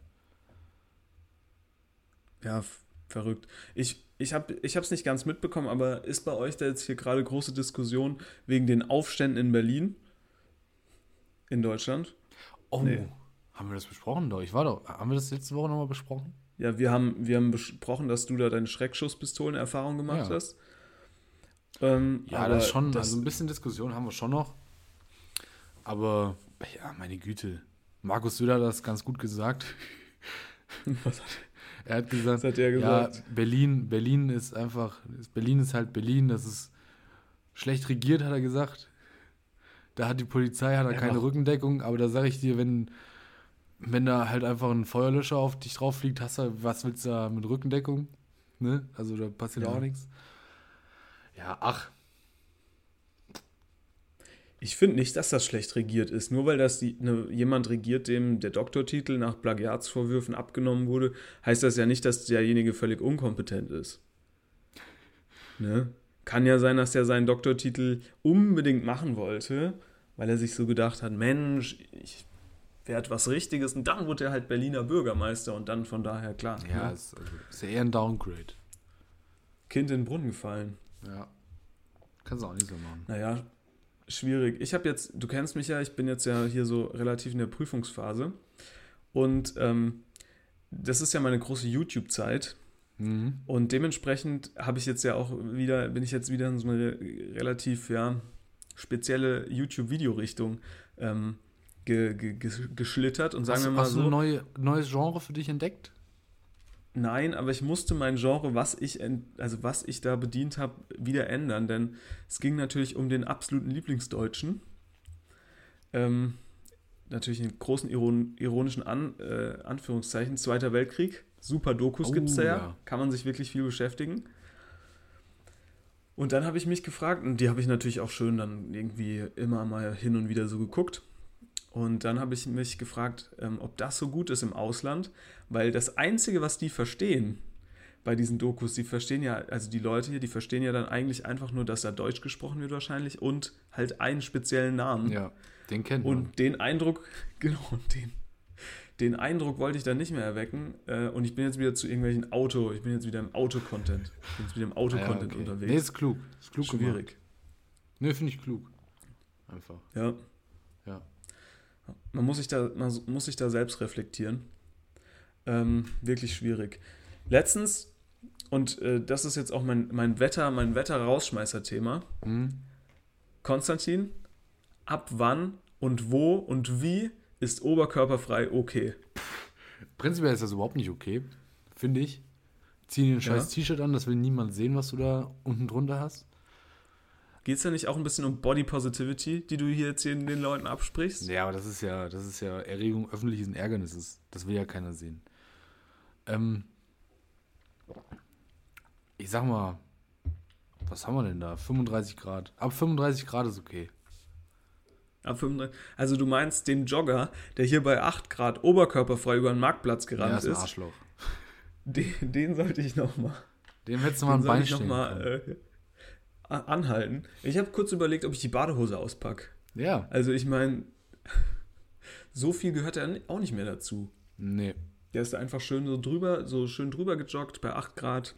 Ja, verrückt. Ich, ich habe es nicht ganz mitbekommen, aber ist bei euch da jetzt hier gerade große Diskussion wegen den Aufständen in Berlin? In Deutschland? Oh, Nee. Haben wir das besprochen doch? Ich war doch, haben wir das letzte Woche nochmal besprochen? Ja, wir haben, wir haben besprochen, dass du da deine Schreckschusspistolen-Erfahrung gemacht Ja. hast. Ähm, Ja, das ist schon, das- also ein bisschen Diskussion haben wir schon noch. Aber, ja, meine Güte. Markus Söder hat das ganz gut gesagt. Was hat- Er hat gesagt, hat er gesagt? ja, Berlin, Berlin ist einfach, Berlin ist halt Berlin, das ist schlecht regiert, hat er gesagt. Da hat die Polizei hat da Ja, keine aber- Rückendeckung, aber da sage ich dir, wenn, wenn da halt einfach ein Feuerlöscher auf dich drauf fliegt, hast du, was willst du da mit Rückendeckung? Ne? Also da passiert Ja. auch nichts. Ja, ach, Ich finde nicht, dass das schlecht regiert ist. Nur weil das die, ne, jemand regiert, dem der Doktortitel nach Plagiatsvorwürfen abgenommen wurde, heißt das ja nicht, dass derjenige völlig unkompetent ist. Ne? Kann ja sein, dass er seinen Doktortitel unbedingt machen wollte, weil er sich so gedacht hat, Mensch, ich werde was Richtiges. Und dann wurde er halt Berliner Bürgermeister und dann von daher klar. ja, ne? ist, also, ist ja eher ein Downgrade. Kind in den Brunnen gefallen. Ja. Kannst du auch nicht so machen. Naja, schwierig. Ich habe jetzt, du kennst mich ja, ich bin jetzt ja hier so relativ in der Prüfungsphase. Und ähm, das ist ja meine große YouTube-Zeit. Mhm. Und dementsprechend habe ich jetzt ja auch wieder, bin ich jetzt wieder in so eine re- relativ, ja, spezielle YouTube-Video-Richtung ähm, ge, ge, ge- geschlittert. Und sagen Hast, wir mal hast du ein so, neue, neues Genre für dich entdeckt? Nein, aber ich musste mein Genre, was ich, also was ich da bedient habe, wieder ändern, denn es ging natürlich um den absoluten Lieblingsdeutschen. Ähm, natürlich in großen iron ironischen An äh, Anführungszeichen. Zweiter Weltkrieg, super Dokus Oh, gibt es da ja. ja. kann man sich wirklich viel beschäftigen. Und dann habe ich mich gefragt, und die habe ich natürlich auch schön dann irgendwie immer mal hin und wieder so geguckt. Und dann habe ich mich gefragt, ähm, ob das so gut ist im Ausland, weil das Einzige, was die verstehen bei diesen Dokus, die verstehen ja, also die Leute hier, die verstehen ja dann eigentlich einfach nur, dass da Deutsch gesprochen wird wahrscheinlich und halt einen speziellen Namen. Ja, den kennt man. Und den Eindruck, genau, den, den Eindruck wollte ich dann nicht mehr erwecken. Äh, und ich bin jetzt wieder zu irgendwelchen Auto, ich bin jetzt wieder im Auto-Content. Ich bin jetzt wieder im Ah Auto-Content ja, okay. unterwegs. Nee, ist klug. Ist klug gemacht. Schwierig. Nee, finde ich klug. Einfach. Ja. Ja. Man muss sich da, man muss sich da selbst reflektieren. Ähm, wirklich schwierig. Letztens, und äh, das ist jetzt auch mein, mein Wetter, mein Wetter-Rausschmeißer-Thema. Hm? Konstantin, ab wann und wo und wie ist oberkörperfrei okay? Prinzipiell ist das überhaupt nicht okay, finde ich. Zieh dir ein scheiß T-Shirt an, das will niemand sehen, was du da unten drunter hast. Geht es da nicht auch ein bisschen um Body Positivity, die du hier jetzt hier den Leuten absprichst? Ja, aber das ist ja, das ist ja Erregung öffentlichen Ärgernisses. Das will ja keiner sehen. Ähm, ich sag mal, was haben wir denn da? 35 Grad. Ab 35 Grad ist okay. Ab 35. Also du meinst den Jogger, der hier bei 8 Grad oberkörperfrei über den Marktplatz Ja, gerannt ist ein ist, Arschloch. den, den sollte ich nochmal Dem hättest du mal ein Bein noch stellen mal, können. äh, anhalten. Ich habe kurz überlegt, ob ich die Badehose auspacke. Ja, Also ich meine, so viel gehört ja auch nicht mehr dazu. nee. Der ist einfach schön so drüber, so schön drüber gejoggt bei 8 Grad,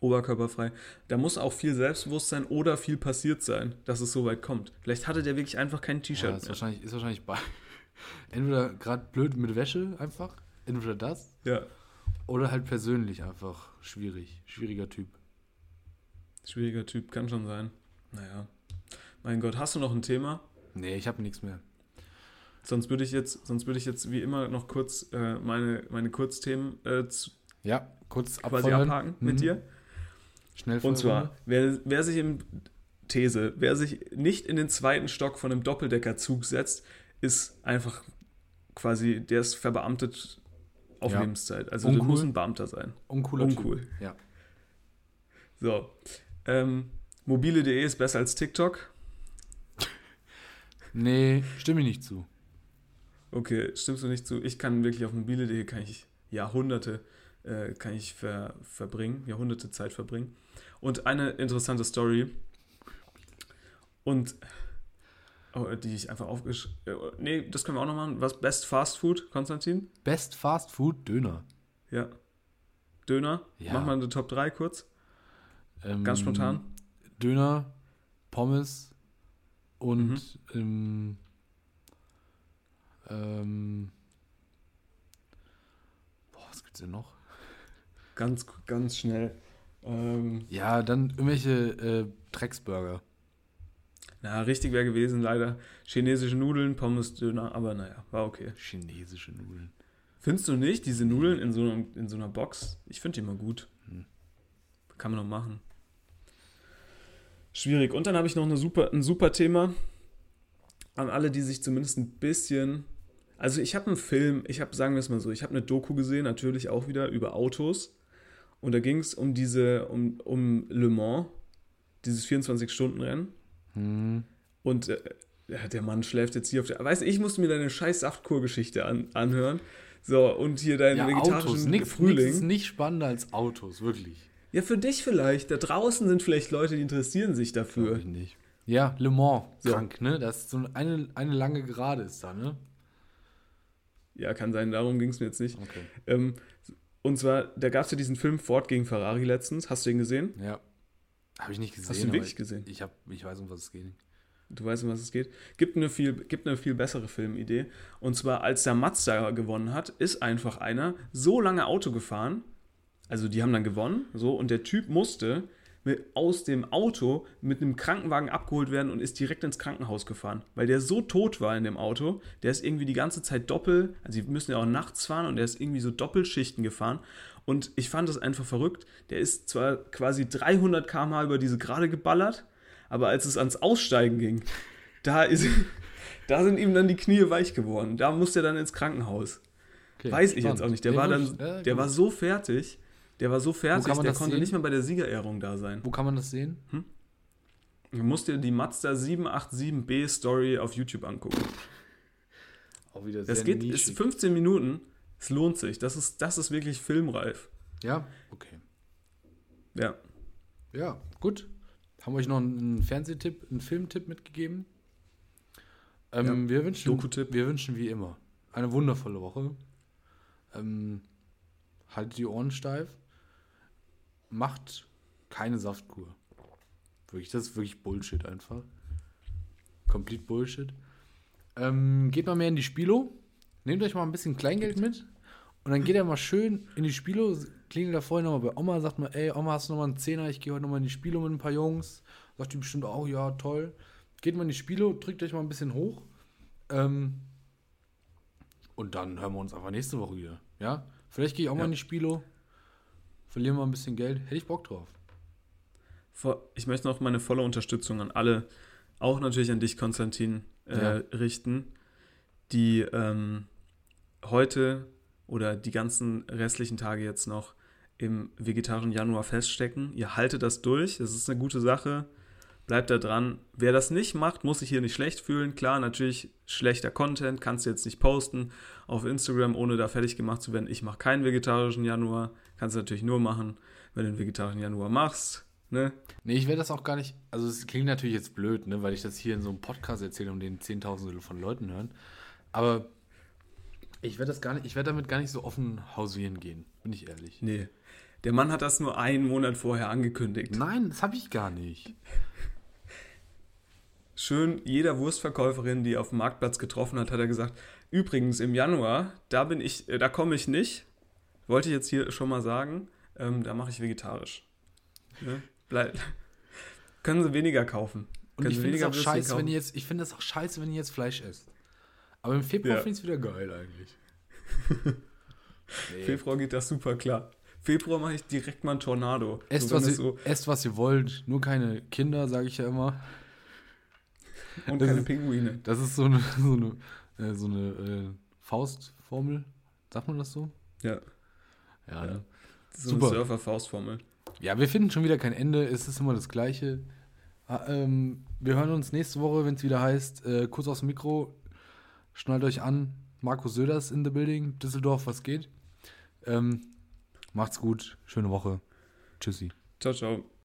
oberkörperfrei. Da muss auch viel Selbstbewusstsein oder viel passiert sein, dass es so weit kommt. Vielleicht hatte der wirklich einfach kein Ja, T-Shirt ist mehr. wahrscheinlich, ist wahrscheinlich bei. Entweder gerade blöd mit Wäsche einfach, entweder das, Ja, oder halt persönlich einfach schwierig. Schwieriger Typ. Schwieriger Typ, kann schon sein. Naja. Mein Gott, hast du noch ein Thema? Nee, ich habe nichts mehr. Sonst würde ich jetzt, sonst würde ich jetzt wie immer noch kurz äh, meine, meine Kurzthemen äh, Ja, kurz quasi abfeuern. abhaken mit Mhm. dir. Schnell Und zwar, wer, wer sich im These, wer sich nicht in den zweiten Stock von einem Doppeldeckerzug setzt, ist einfach quasi, der ist verbeamtet auf Ja. Lebenszeit. Also Uncool. muss ein Beamter sein. Uncooler Uncool. Typ. Ja. So. Ähm, mobile.de ist besser als TikTok. Nee, stimme ich nicht zu. Okay, stimmst du nicht zu? Ich kann wirklich auf mobile.de kann ich Jahrhunderte äh, kann ich ver, verbringen, Jahrhunderte Zeit verbringen. Und eine interessante Story, und oh, die ich einfach aufgeschrieben. Nee, das können wir auch noch machen. Was Best Fast Food, Konstantin? Best Fast Food Döner. Ja. Döner. Ja. Mach mal eine Top 3 kurz. Ähm, Ganz spontan. Döner, Pommes und Mhm. ähm, ähm, boah, was gibt's denn noch? Ganz, ganz schnell. Ähm, Ja, dann irgendwelche äh, Drecksburger. na, richtig wäre gewesen, leider. Chinesische Nudeln, Pommes, Döner, aber naja, war okay. Chinesische Nudeln. Findest du nicht, diese Nudeln in so, einem, in so einer Box? Ich finde die mal gut. Hm. Kann man noch machen. Schwierig. Und dann habe ich noch eine super, ein super Thema an alle, die sich zumindest ein bisschen. Also ich habe einen Film, ich habe, sagen wir es mal so, ich habe eine Doku gesehen, natürlich auch wieder über Autos. Und da ging es um diese, um, um Le Mans, dieses 24-Stunden-Rennen. Hm. Und äh, der Mann schläft jetzt hier auf der. Weißt du, ich musste mir deine scheiß Saftkur-Geschichte an, anhören. So, und hier deinen Ja, vegetarischen Autos. Nichts Frühling. ist nicht spannender als Autos, wirklich. Ja, für dich vielleicht. Da draußen sind vielleicht Leute, die interessieren sich dafür. ich nicht. Ja, Le Mans, So. krank, ne? Das ist so eine, eine lange Gerade ist da, ne? Ja, kann sein, darum ging es mir jetzt nicht. Okay. Ähm, und zwar, da gab es ja diesen Film Ford gegen Ferrari letztens. Hast du den gesehen? Ja. Habe ich nicht gesehen. Hast du ihn wirklich ich, gesehen? Ich, hab, ich weiß, um was es geht. Du weißt, um was es geht. Gibt eine viel, gibt eine viel bessere Filmidee. Und zwar, als der Mazda gewonnen hat, ist einfach einer so lange Auto gefahren. Also, die haben dann gewonnen, so, und der Typ musste mit, aus dem Auto mit einem Krankenwagen abgeholt werden und ist direkt ins Krankenhaus gefahren. Weil der so tot war in dem Auto, der ist irgendwie die ganze Zeit doppelt, also, sie müssen ja auch nachts fahren und der ist irgendwie so Doppelschichten gefahren. Und ich fand das einfach verrückt. Der ist zwar quasi 300 km/h über diese Gerade geballert, aber als es ans Aussteigen ging, da, ist, da sind ihm dann die Knie weich geworden. Da musste er dann ins Krankenhaus. Okay, Weiß ich spannend. jetzt auch nicht. Der war dann, der war so fertig, der war so fertig, der konnte sehen? nicht mehr bei der Siegerehrung da sein. Wo kann man das sehen? Du musst dir die Mazda 787B Story auf YouTube angucken. Auch wieder Das geht, ist 15 Minuten. Es lohnt sich. Das ist, das ist wirklich filmreif. Ja, okay. Ja. Ja, gut. Haben wir euch noch einen Fernsehtipp, einen Filmtipp mitgegeben? Ähm, wir, wünschen, wir wünschen wie immer eine wundervolle Woche. Ähm, haltet die Ohren steif. Macht keine Saftkur. Wirklich, das ist wirklich Bullshit einfach. Complete Bullshit. Ähm, geht mal mehr in die Spilo. Nehmt euch mal ein bisschen Kleingeld mit. Und dann geht er mal schön in die Spilo, klingelt da vorhin nochmal bei Oma, sagt mal, ey, Oma, hast du nochmal einen Zehner? Ich gehe heute nochmal in die Spilo mit ein paar Jungs. Sagt die bestimmt auch, ja, toll. Geht mal in die Spilo, drückt euch mal ein bisschen hoch. Ähm, und dann hören wir uns einfach nächste Woche wieder. Ja? Vielleicht gehe ich auch mal Ja. in die Spilo. Verlieren wir ein bisschen Geld. Hätte ich Bock drauf. Ich möchte noch meine volle Unterstützung an alle, auch natürlich an dich, Konstantin, äh, Ja. richten, die ähm, heute oder die ganzen restlichen Tage jetzt noch im vegetarischen Januar feststecken. Ihr haltet das durch, das ist eine gute Sache. Bleibt da dran. Wer das nicht macht, muss sich hier nicht schlecht fühlen. Klar, natürlich schlechter Content, kannst du jetzt nicht posten auf Instagram, ohne da fertig gemacht zu werden. Ich mache keinen vegetarischen Januar. Kannst du natürlich nur machen, wenn du einen vegetarischen Januar machst. Ne? Nee, ich werde das auch gar nicht. Also, es klingt natürlich jetzt blöd, ne, weil ich das hier in so einem Podcast erzähle und den Zehntausende von Leuten hören. Aber ich werde das gar nicht, ich werde damit gar nicht so offen hausieren gehen, bin ich ehrlich. Nee. Der Mann hat das nur einen Monat vorher angekündigt. Nein, das habe ich gar nicht. Schön, jeder Wurstverkäuferin, die er auf dem Marktplatz getroffen hat, hat er gesagt, übrigens im Januar, da bin ich, äh, da komme ich nicht. Wollte ich jetzt hier schon mal sagen, ähm, da mache ich vegetarisch. Ne? Bleib. Können sie weniger kaufen. Und Können ich finde es auch scheiße, wenn kaufen. ihr jetzt, ich finde es auch scheiße, wenn ihr jetzt Fleisch esst. Aber im Februar Ja. finde ich es wieder geil eigentlich. nee. Februar geht das super klar. Februar mache ich direkt mal einen Tornado. Esst, So, wenn was ihr, so, esst, was ihr wollt, nur keine Kinder, sage ich ja immer. Und das keine ist- Pinguine. Das ist so eine, so eine, äh, so eine äh, Faustformel. Sagt man das so? Ja, Ja, ne? so Super. eine Surfer-Faustformel. Ja, wir finden schon wieder kein Ende. Es ist immer das Gleiche. Ah, ähm, wir hören uns nächste Woche, wenn es wieder heißt, äh, kurz aufs Mikro, schnallt euch an. Markus Söders in the building. Düsseldorf, was geht? Ähm, macht's gut, schöne Woche. Tschüssi. Ciao, ciao.